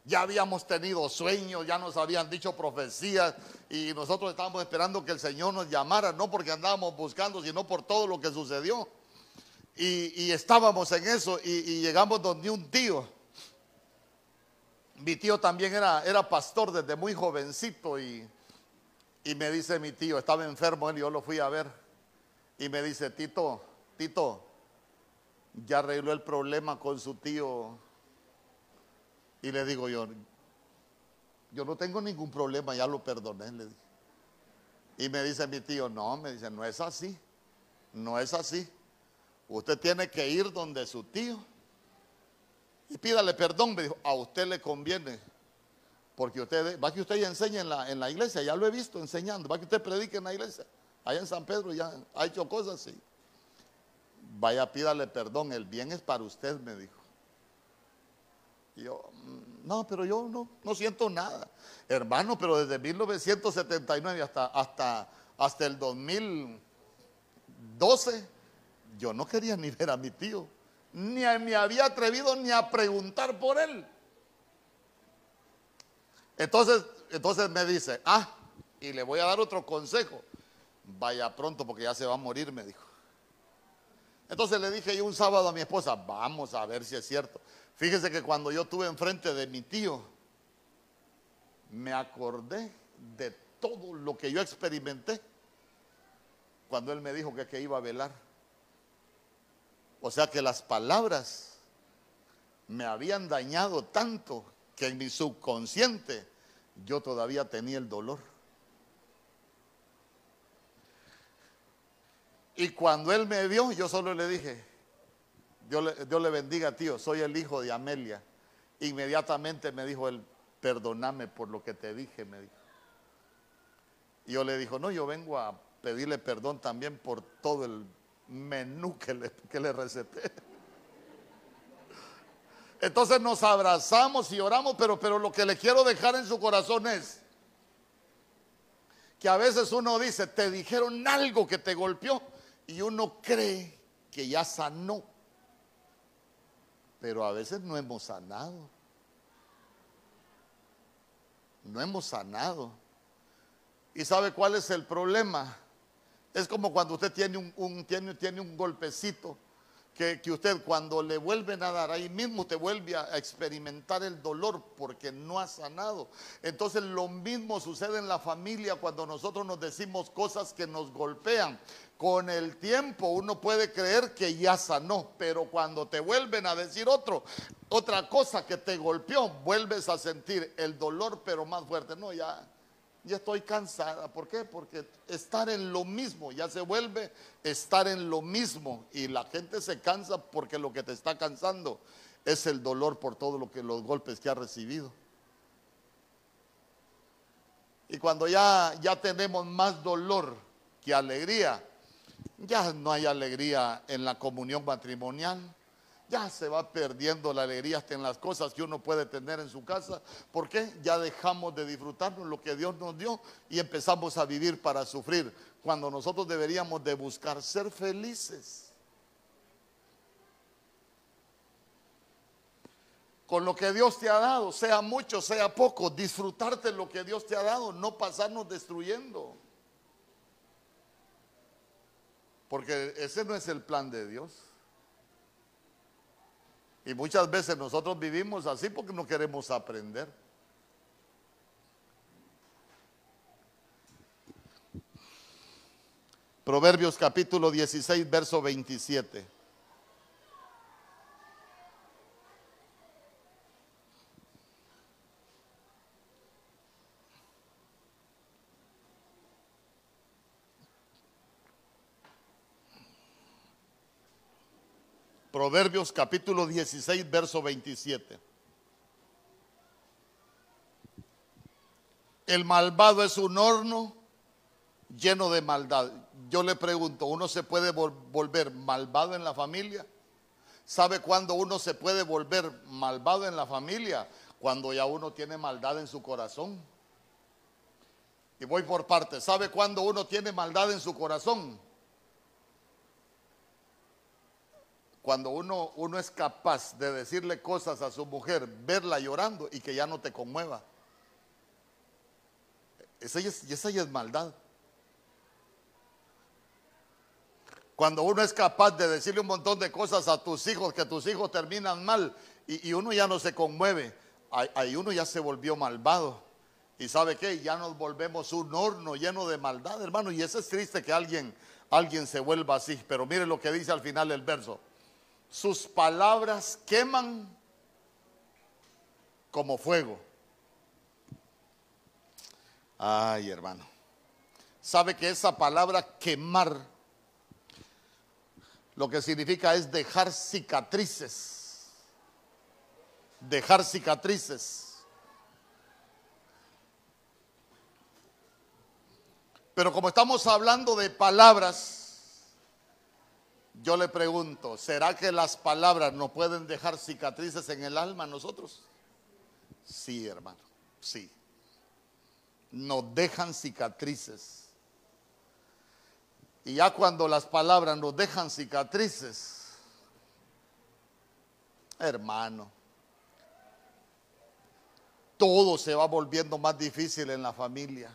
Ya habíamos tenido sueños, ya nos habían dicho profecías y nosotros estábamos esperando que el Señor nos llamara, no porque andábamos buscando, sino por todo lo que sucedió. Y, estábamos en eso y, llegamos donde un tío. Mi tío también era, era pastor desde muy jovencito y, y me dice mi tío, estaba enfermo él y yo lo fui a ver. Y me dice, Tito, Tito, ya arregló el problema con su tío y le digo yo, yo no tengo ningún problema, ya lo perdoné, le dije. Y me dice mi tío, no, me dice, no es así, no es así. Usted tiene que ir donde su tío y pídale perdón. Me dijo, a usted le conviene, porque usted, va que usted ya enseña en la, en la iglesia, ya lo he visto enseñando, va que usted predique en la iglesia, allá en San Pedro ya ha hecho cosas así. Vaya, pídale perdón, el bien es para usted, me dijo. Y yo, mm, no, pero yo no, no siento nada. Hermano, pero desde 1979 hasta, hasta, hasta el 2012, yo no quería ni ver a mi tío. Ni me había atrevido ni a preguntar por él. Entonces, entonces me dice, ah, y le voy a dar otro consejo. Vaya pronto porque ya se va a morir, me dijo. Entonces le dije yo un sábado a mi esposa, vamos a ver si es cierto. Fíjese que cuando yo estuve enfrente de mi tío, me acordé de todo lo que yo experimenté cuando él me dijo que, que iba a velar. O sea que las palabras me habían dañado tanto que en mi subconsciente yo todavía tenía el dolor. Y cuando él me vio, yo solo le dije, Dios le, bendiga, tío, soy el hijo de Amelia. Inmediatamente me dijo él, perdóname por lo que te dije, me dijo. Y yo le dijo, no, yo vengo a pedirle perdón también por todo el menú que le, que le receté. Entonces nos abrazamos y oramos, pero, pero lo que le quiero dejar en su corazón es que a veces uno dice, te dijeron algo que te golpeó y uno cree que ya sanó pero a veces no hemos sanado. No hemos sanado. ¿Y sabe cuál es el problema? Es como cuando usted tiene un, tiene, tiene un golpecito que, que, usted cuando le vuelven a dar, ahí mismo te vuelve a experimentar el dolor porque no ha sanado. Entonces lo mismo sucede en la familia cuando nosotros nos decimos cosas que nos golpean. Con el tiempo uno puede creer que ya sanó, pero cuando te vuelven a decir otro, otra cosa que te golpeó, vuelves a sentir el dolor pero más fuerte. No, ya, ya estoy cansada. ¿Por qué? Porque estar en lo mismo ya se vuelve estar en lo mismo y la gente se cansa porque lo que te está cansando es el dolor por todo lo que los golpes que ha recibido. Y cuando ya ya tenemos más dolor que alegría, ya no hay alegría en la comunión matrimonial. Ya se va perdiendo la alegría hasta en las cosas que uno puede tener en su casa. ¿Por qué? Ya dejamos de disfrutarnos lo que Dios nos dio y empezamos a vivir para sufrir, cuando nosotros deberíamos de buscar ser felices. Con lo que Dios te ha dado, sea mucho, sea poco, disfrutarte lo que Dios te ha dado, no pasarnos destruyendo. Porque ese no es el plan de Dios. Y muchas veces nosotros vivimos así porque no queremos aprender. Proverbios capítulo 16, verso 27. Proverbios capítulo 16, verso 27. El malvado es un horno lleno de maldad. Yo le pregunto, ¿uno se puede volver malvado en la familia? ¿Sabe cuándo uno se puede volver malvado en la familia? Cuando ya uno tiene maldad en su corazón. Y voy por partes. ¿Sabe cuándo uno tiene maldad en su corazón? Cuando uno, uno es capaz de decirle cosas a su mujer, verla llorando y que ya no te conmueva. Esa es, esa ya es maldad. Cuando uno es capaz de decirle un montón de cosas a tus hijos, que tus hijos terminan mal y, uno ya no se conmueve, ahí, uno ya se volvió malvado. Y sabe qué, ya nos volvemos un horno lleno de maldad, hermano. Y eso es triste que alguien, alguien se vuelva así. Pero mire lo que dice al final del verso. Sus palabras queman como fuego. Ay, hermano. Sabe que esa palabra quemar lo que significa es dejar cicatrices. Dejar cicatrices. Pero como estamos hablando de palabras, yo le pregunto, ¿será que las palabras no pueden dejar cicatrices en el alma a nosotros? Sí, hermano, sí. Nos dejan cicatrices. Y ya cuando las palabras nos dejan cicatrices, hermano, todo se va volviendo más difícil en la familia.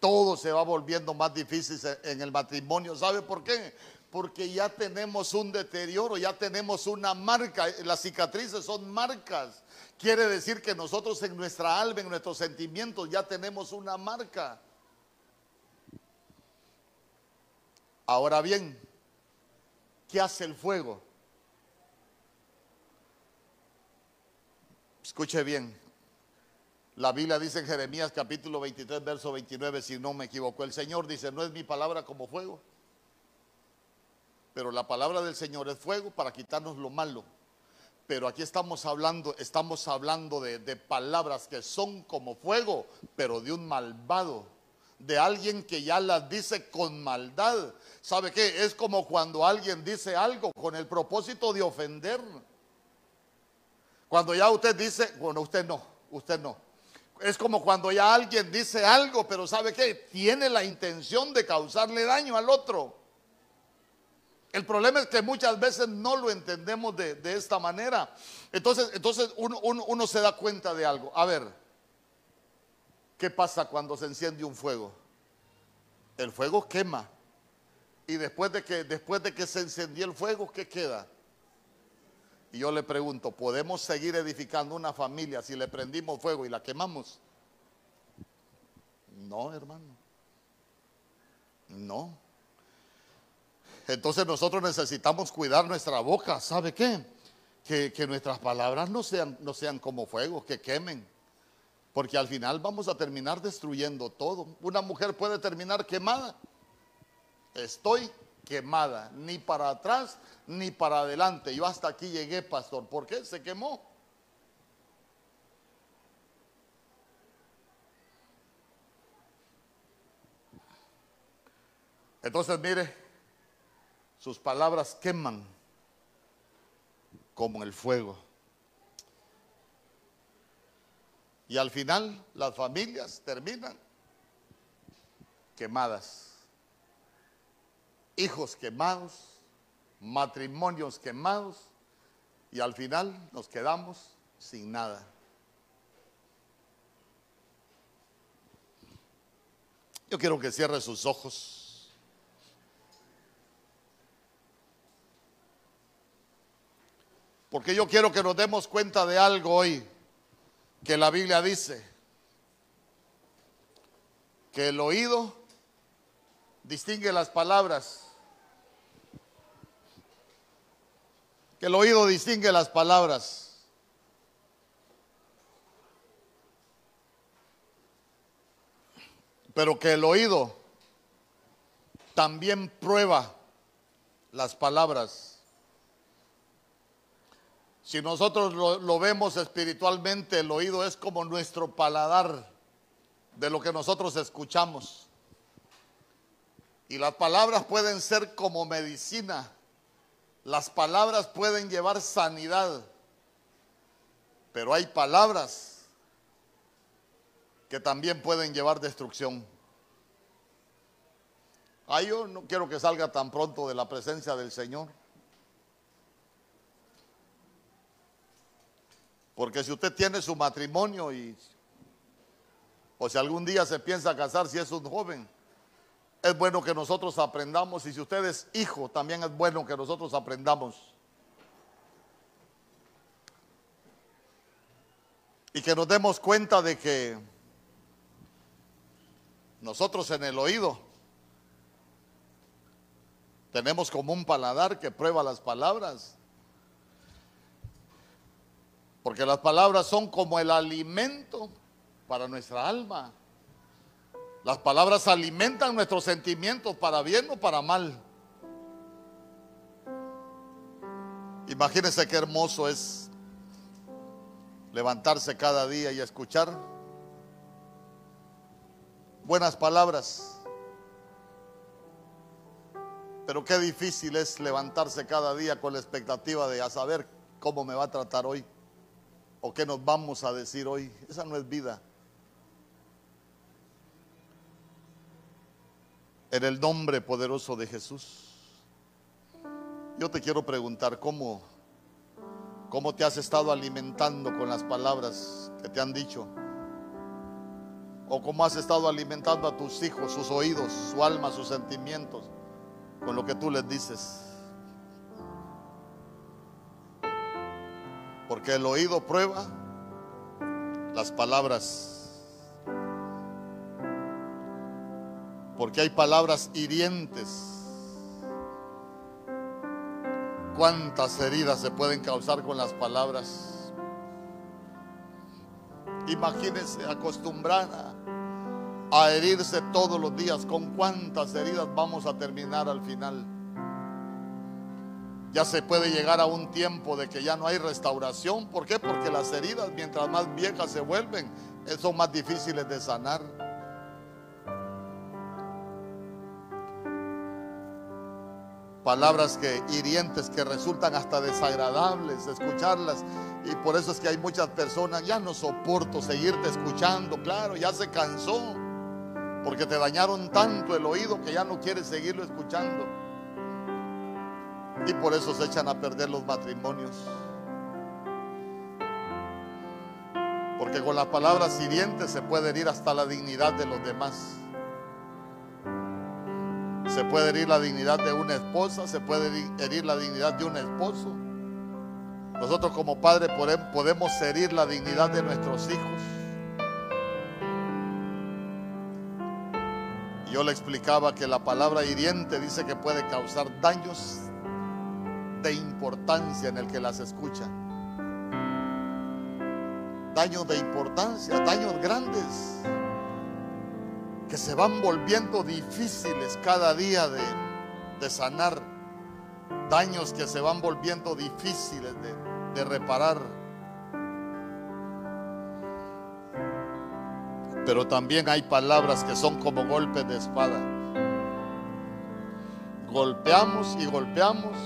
Todo se va volviendo más difícil en el matrimonio. ¿Sabe por qué? Porque ya tenemos un deterioro, ya tenemos una marca. Las cicatrices son marcas. Quiere decir que nosotros en nuestra alma, en nuestros sentimientos, ya tenemos una marca. Ahora bien, ¿qué hace el fuego? Escuche bien. La Biblia dice en Jeremías capítulo 23, verso 29, si no me equivoco, el Señor dice, no es mi palabra como fuego, pero la palabra del Señor es fuego para quitarnos lo malo. Pero aquí estamos hablando, estamos hablando de, de palabras que son como fuego, pero de un malvado de alguien que ya las dice con maldad. ¿Sabe qué? Es como cuando alguien dice algo con el propósito de ofender. Cuando ya usted dice, bueno, usted no, usted no. Es como cuando ya alguien dice algo, pero ¿sabe qué? Tiene la intención de causarle daño al otro. El problema es que muchas veces no lo entendemos de, esta manera. Entonces, entonces uno, uno se da cuenta de algo. A ver, ¿Qué pasa cuando se enciende un fuego? El fuego quema. Y después de que, después de que se encendió el fuego, ¿qué queda? Y yo le pregunto, ¿podemos seguir edificando una familia si le prendimos fuego y la quemamos? No, hermano. No. Entonces nosotros necesitamos cuidar nuestra boca. ¿Sabe qué? Que, nuestras palabras no sean, no sean como fuego, que quemen porque al final vamos a terminar destruyendo todo. Una mujer puede terminar quemada. Estoy quemada, ni para atrás ni para adelante. Yo hasta aquí llegué, pastor. ¿Por qué? Se quemó. Entonces, mire, sus palabras queman como el fuego. Y al final las familias terminan quemadas. Hijos quemados, matrimonios quemados y al final nos quedamos sin nada. Yo quiero que cierre sus ojos. Porque yo quiero que nos demos cuenta de algo hoy que la Biblia dice que el oído distingue las palabras, que el oído distingue las palabras. Pero que el oído también prueba las palabras. Si nosotros lo, vemos espiritualmente, el oído es como nuestro paladar. de lo que nosotros escuchamos. Y las palabras pueden ser como medicina. Las palabras pueden llevar sanidad. Pero hay palabras que también pueden llevar destrucción. Ay, yo no quiero que salga tan pronto de la presencia del Señor. Porque si usted tiene su matrimonio y o si algún día se piensa casar si es un joven, es bueno que nosotros aprendamos y si usted es hijo, también es bueno que nosotros aprendamos. Y que nos demos cuenta de que nosotros en el oído tenemos como un paladar que prueba las palabras. Porque las palabras son como el alimento para nuestra alma. Las palabras alimentan nuestros sentimientos para bien o para mal. Imagínense qué hermoso es levantarse cada día y escuchar buenas palabras. Pero qué difícil es levantarse cada día con la expectativa de saber cómo me va a tratar hoy o qué nos vamos a decir hoy. Esa no es vida. En el nombre poderoso de Jesús. Yo te quiero preguntar cómo cómo te has estado alimentando con las palabras que te han dicho. O cómo has estado alimentando a tus hijos, sus oídos, su alma, sus sentimientos, con lo que tú les dices. Porque el oído prueba las palabras porque hay palabras hirientes. ¿Cuántas heridas se pueden causar con las palabras? Imagínense acostumbrar a, herirse todos los días. ¿Con cuántas heridas vamos a terminar al final? Ya se puede llegar a un tiempo de que ya no hay restauración. ¿Por qué? Porque las heridas, mientras más viejas se vuelven, son más difíciles de sanar. palabras que hirientes que resultan hasta desagradables escucharlas y por eso es que hay muchas personas ya no soporto seguirte escuchando, claro, ya se cansó porque te dañaron tanto el oído que ya no quieres seguirlo escuchando. Y por eso se echan a perder los matrimonios. Porque con las palabras hirientes se puede herir hasta la dignidad de los demás. Se puede herir la dignidad de una esposa, se puede herir la dignidad de un esposo. Nosotros como padres podemos herir la dignidad de nuestros hijos. Yo le explicaba que la palabra hiriente dice que puede causar daños de importancia en el que las escucha. Daños de importancia, daños grandes que se van volviendo difíciles cada día de, sanar, daños que se van volviendo difíciles de, de reparar. Pero también hay palabras que son como golpes de espada. Golpeamos y golpeamos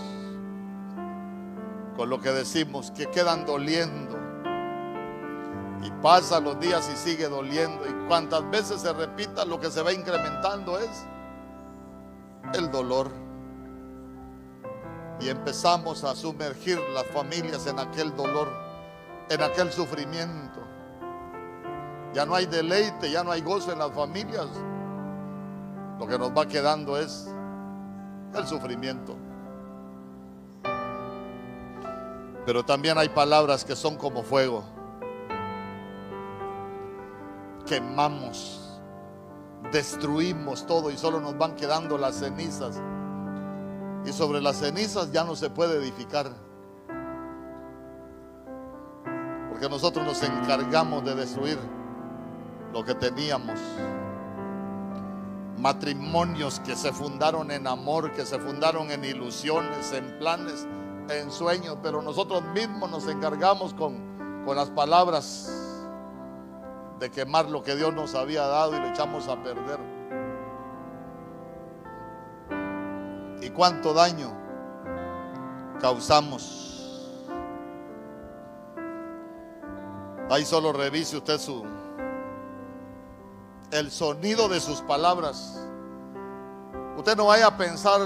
lo que decimos que quedan doliendo y pasa los días y sigue doliendo. Y cuantas veces se repita, lo que se va incrementando es el dolor. Y empezamos a sumergir las familias en aquel dolor, en aquel sufrimiento. Ya no hay deleite, ya no hay gozo en las familias. Lo que nos va quedando es el sufrimiento. Pero también hay palabras que son como fuego quemamos, destruimos todo y solo nos van quedando las cenizas. Y sobre las cenizas ya no se puede edificar. Porque nosotros nos encargamos de destruir lo que teníamos. Matrimonios que se fundaron en amor, que se fundaron en ilusiones, en planes, en sueños, pero nosotros mismos nos encargamos con, con las palabras de quemar lo que Dios nos había dado y lo echamos a perder. ¿Y cuánto daño causamos? Ahí solo revise usted su el sonido de sus palabras. Usted no vaya a pensar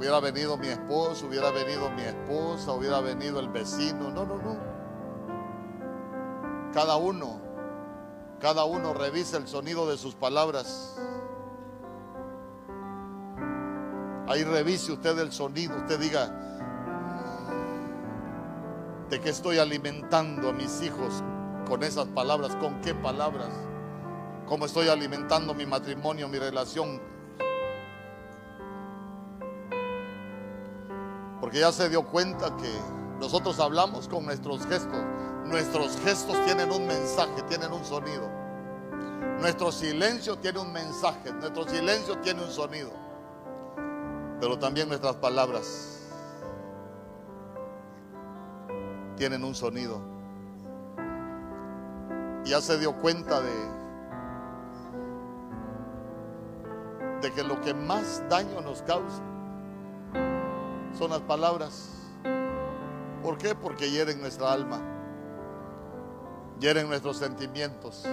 hubiera venido mi esposo, hubiera venido mi esposa, hubiera venido el vecino. No, no, no. Cada uno, cada uno revisa el sonido de sus palabras. Ahí revise usted el sonido, usted diga, ¿de qué estoy alimentando a mis hijos con esas palabras? ¿Con qué palabras? ¿Cómo estoy alimentando mi matrimonio, mi relación? Porque ya se dio cuenta que nosotros hablamos con nuestros gestos. Nuestros gestos tienen un mensaje, tienen un sonido. Nuestro silencio tiene un mensaje, nuestro silencio tiene un sonido. Pero también nuestras palabras tienen un sonido. Ya se dio cuenta de, de que lo que más daño nos causa son las palabras. ¿Por qué? Porque hieren nuestra alma, hieren nuestros sentimientos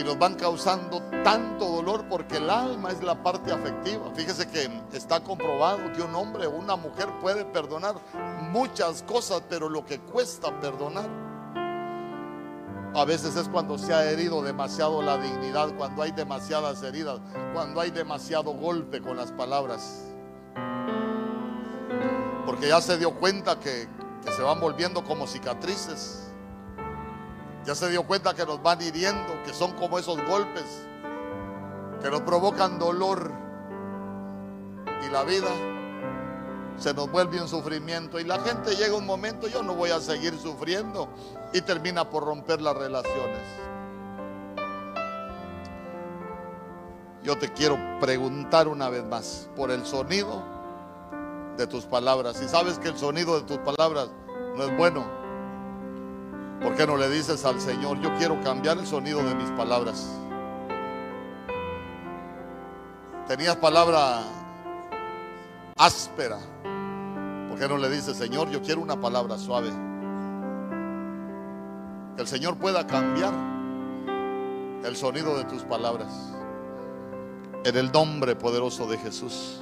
y nos van causando tanto dolor porque el alma es la parte afectiva. Fíjese que está comprobado que un hombre o una mujer puede perdonar muchas cosas, pero lo que cuesta perdonar a veces es cuando se ha herido demasiado la dignidad, cuando hay demasiadas heridas, cuando hay demasiado golpe con las palabras porque ya se dio cuenta que, se van volviendo como cicatrices. Ya se dio cuenta que nos van hiriendo, que son como esos golpes que nos provocan dolor. Y la vida se nos vuelve un sufrimiento. Y la gente llega un momento, yo no voy a seguir sufriendo. Y termina por romper las relaciones. Yo te quiero preguntar una vez más por el sonido de tus palabras. Si sabes que el sonido de tus palabras no es bueno, ¿por qué no le dices al Señor, yo quiero cambiar el sonido de mis palabras? Tenías palabra áspera. ¿Por qué no le dices, Señor, yo quiero una palabra suave? Que el Señor pueda cambiar el sonido de tus palabras. En el nombre poderoso de Jesús.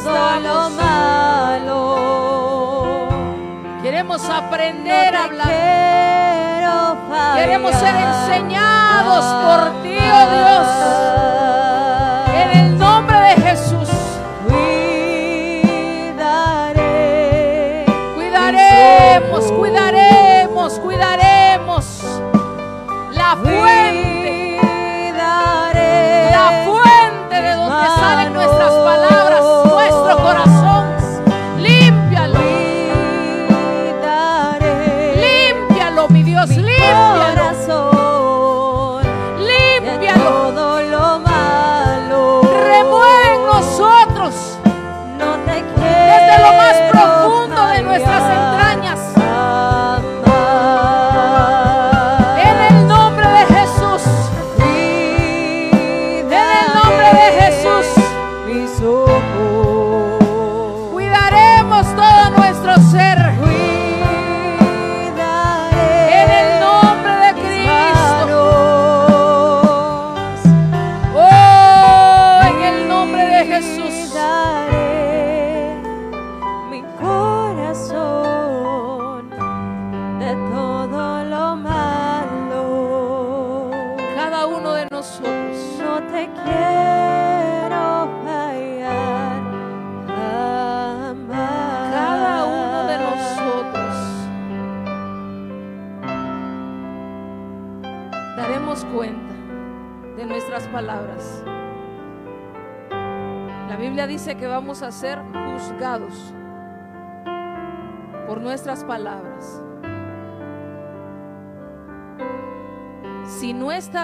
Todo lo malo. Queremos aprender a No hablar. Queremos ser enseñados por ti, oh Dios.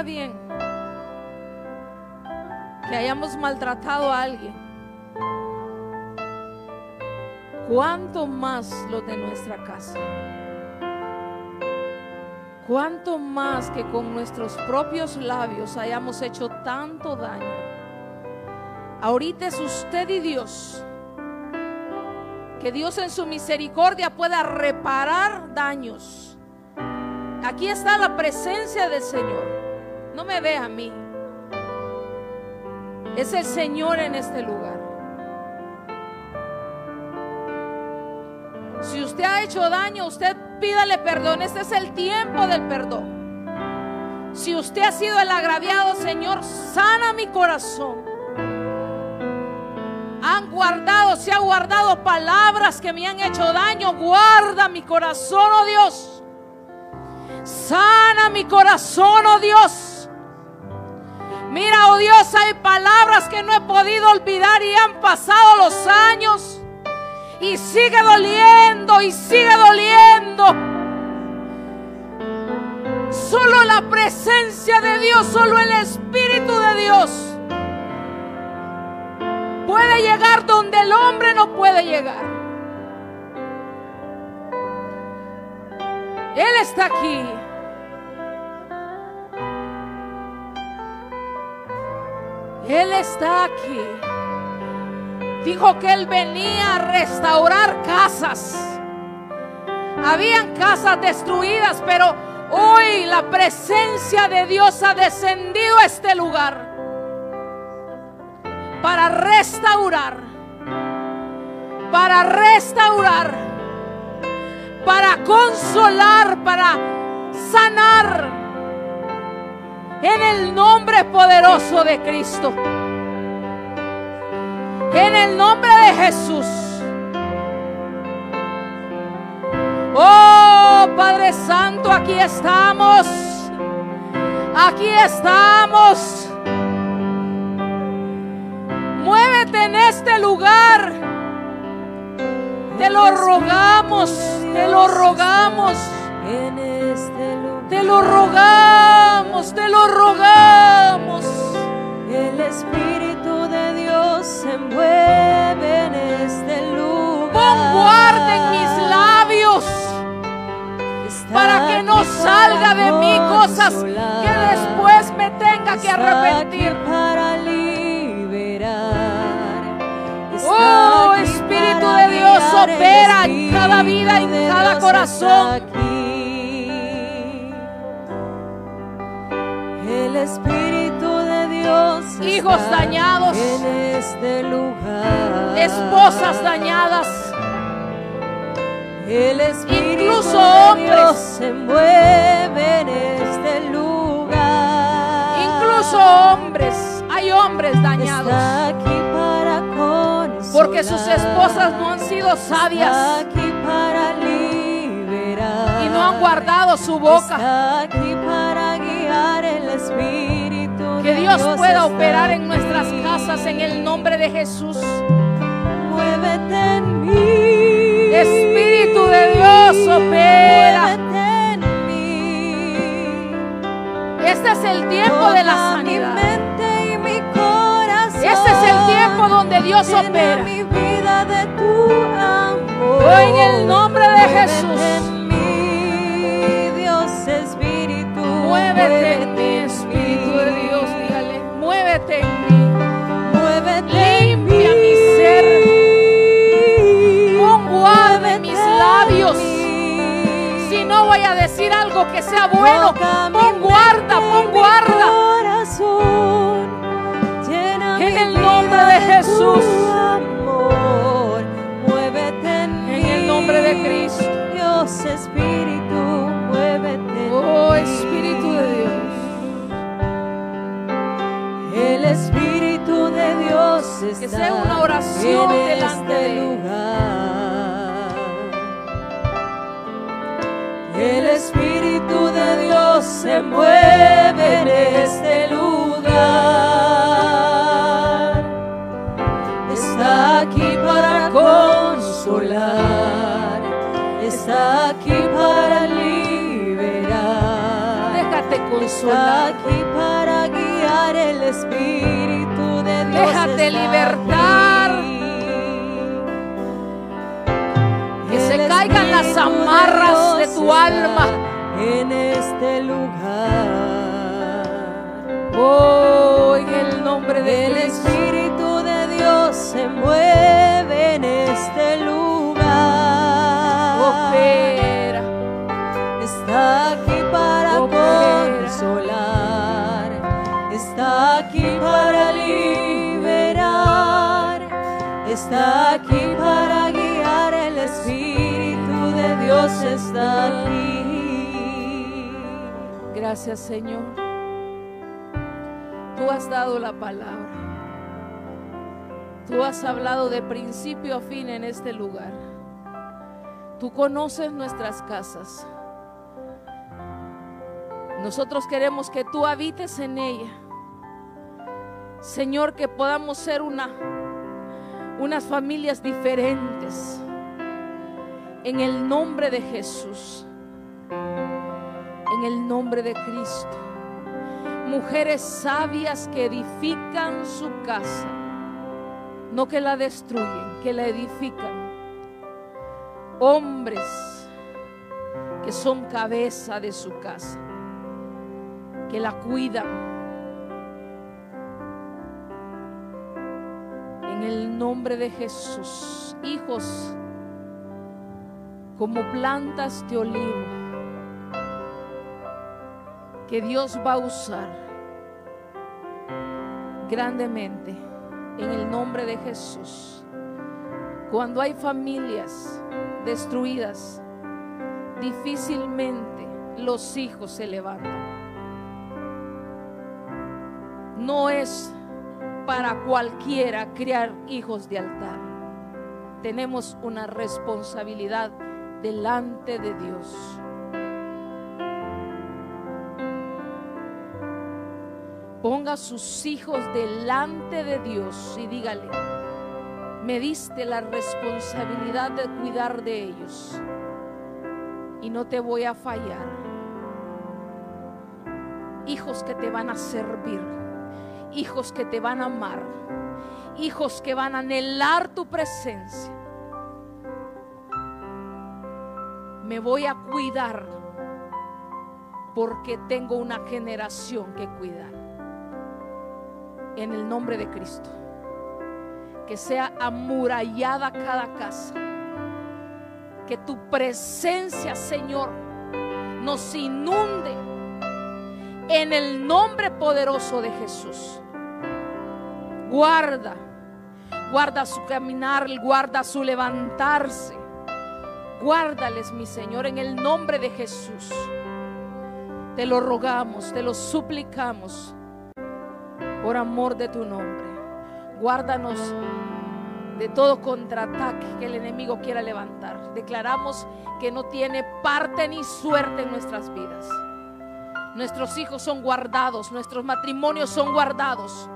Bien que hayamos maltratado a alguien, ¿cuánto más lo de nuestra casa? ¿Cuánto más que con nuestros propios labios hayamos hecho tanto daño? Ahorita es usted y Dios. Que Dios en su misericordia pueda reparar daños. Aquí está la presencia del Señor. No me ve a mí. Es el Señor en este lugar. Si usted ha hecho daño, usted pídale perdón. Este es el tiempo del perdón. Si usted ha sido el agraviado, Señor, sana mi corazón. Han guardado, se ha guardado palabras que me han hecho daño. Guarda mi corazón, oh Dios. Sana mi corazón, oh Dios. Mira, oh Dios, hay palabras que no he podido olvidar y han pasado los años. Y sigue doliendo y sigue doliendo. Solo la presencia de Dios, solo el Espíritu de Dios puede llegar donde el hombre no puede llegar. Él está aquí. Él está aquí. Dijo que Él venía a restaurar casas. Habían casas destruidas, pero hoy la presencia de Dios ha descendido a este lugar para restaurar, para restaurar, para consolar, para sanar. En el nombre poderoso de Cristo. En el nombre de Jesús. Oh Padre Santo, aquí estamos. Aquí estamos. Muévete en este lugar. Te lo rogamos, te lo rogamos, este te lo rogamos, te lo rogamos. El Espíritu de Dios se mueve en este lugar. Pon guarda en mis labios Está para que no salga de mí cosas que después me tenga que arrepentir. para liberar. Oh, Espíritu de Dios, opera en cada vida, en cada corazón. El Espíritu de Dios Hijos está dañados. en este lugar. Esposas dañadas, El Espíritu Incluso de hombres. Dios se mueve en este lugar. incluso hombres. Hay hombres dañados Está aquí para consolar. porque sus esposas no han sido Está sabias aquí para liberar. y no han guardado su boca. Está aquí para Que Dios pueda operar en nuestras casas en el nombre de Jesús. Muévete en mí. Espíritu de Dios, opera. Muévete en mí. Este es el tiempo de la sanidad. Este es el tiempo donde Dios opera. Oh, en el nombre de Muévete Jesús. en mí, Dios Espíritu. Muévete en mí, decir algo que sea bueno, pon guarda, pon guarda. En el nombre de Jesús. en el nombre de Cristo. Dios Espíritu, muévete. Oh. Espíritu de Dios. El Espíritu de Dios está Que sea una oración en delante este lugar. El Espíritu de Dios se mueve en este lugar. Está aquí para consolar. Está aquí para liberar. Déjate Está consolar. aquí para guiar el Espíritu de Dios. Déjate está libertar. Caigan las amarras de tu alma. En este lugar. Oh, en el nombre de El Cristo. Espíritu de Dios se mueve en este lugar. Opera. Está aquí para Opera. consolar, está aquí para liberar, está aquí para Dios está aquí. Gracias, Señor. Tú has dado la palabra. Tú has hablado de principio a fin en este lugar. Tú conoces nuestras casas. Nosotros queremos que tú habites en ella. Señor, que podamos ser una unas familias diferentes. En el nombre de Jesús. En el nombre de Cristo. Mujeres sabias que edifican su casa. No que la destruyen, que la edifican. Hombres que son cabeza de su casa. Que la cuidan. En el nombre de Jesús. Hijos como plantas de olivo que Dios va a usar grandemente en el nombre de Jesús. Cuando hay familias destruidas, difícilmente los hijos se levantan. No es para cualquiera criar hijos de altar. Tenemos una responsabilidad delante de Dios. Ponga a sus hijos delante de Dios y dígale, me diste la responsabilidad de cuidar de ellos. Y no te voy a fallar. Hijos que te van a servir. Hijos que te van a amar. Hijos que van a anhelar tu presencia. Me voy a cuidar porque tengo una generación que cuidar. En el nombre de Cristo que sea amurallada cada casa. Que tu presencia, Señor, nos inunde en el nombre poderoso de Jesús. Guarda, guarda su caminar, guarda su levantarse. Guárdales, mi Señor, en el nombre de Jesús. Te lo rogamos, te lo suplicamos por amor de tu nombre. Guárdanos de todo contraataque que el enemigo quiera levantar. Declaramos que no tiene parte ni suerte en nuestras vidas. Nuestros hijos son guardados, nuestros matrimonios son guardados.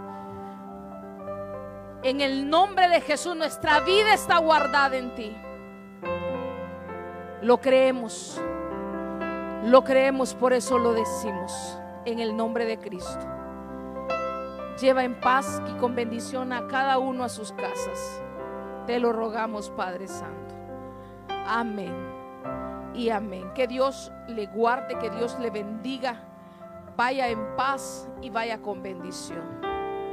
En el nombre de Jesús nuestra vida está guardada en ti. Lo creemos. Lo creemos, por eso lo decimos. En el nombre de Cristo. Lleva en paz y con bendición a cada uno a sus casas. Te lo rogamos, Padre Santo. Amén. Y amén. Que Dios le guarde, que Dios le bendiga. Vaya en paz y vaya con bendición.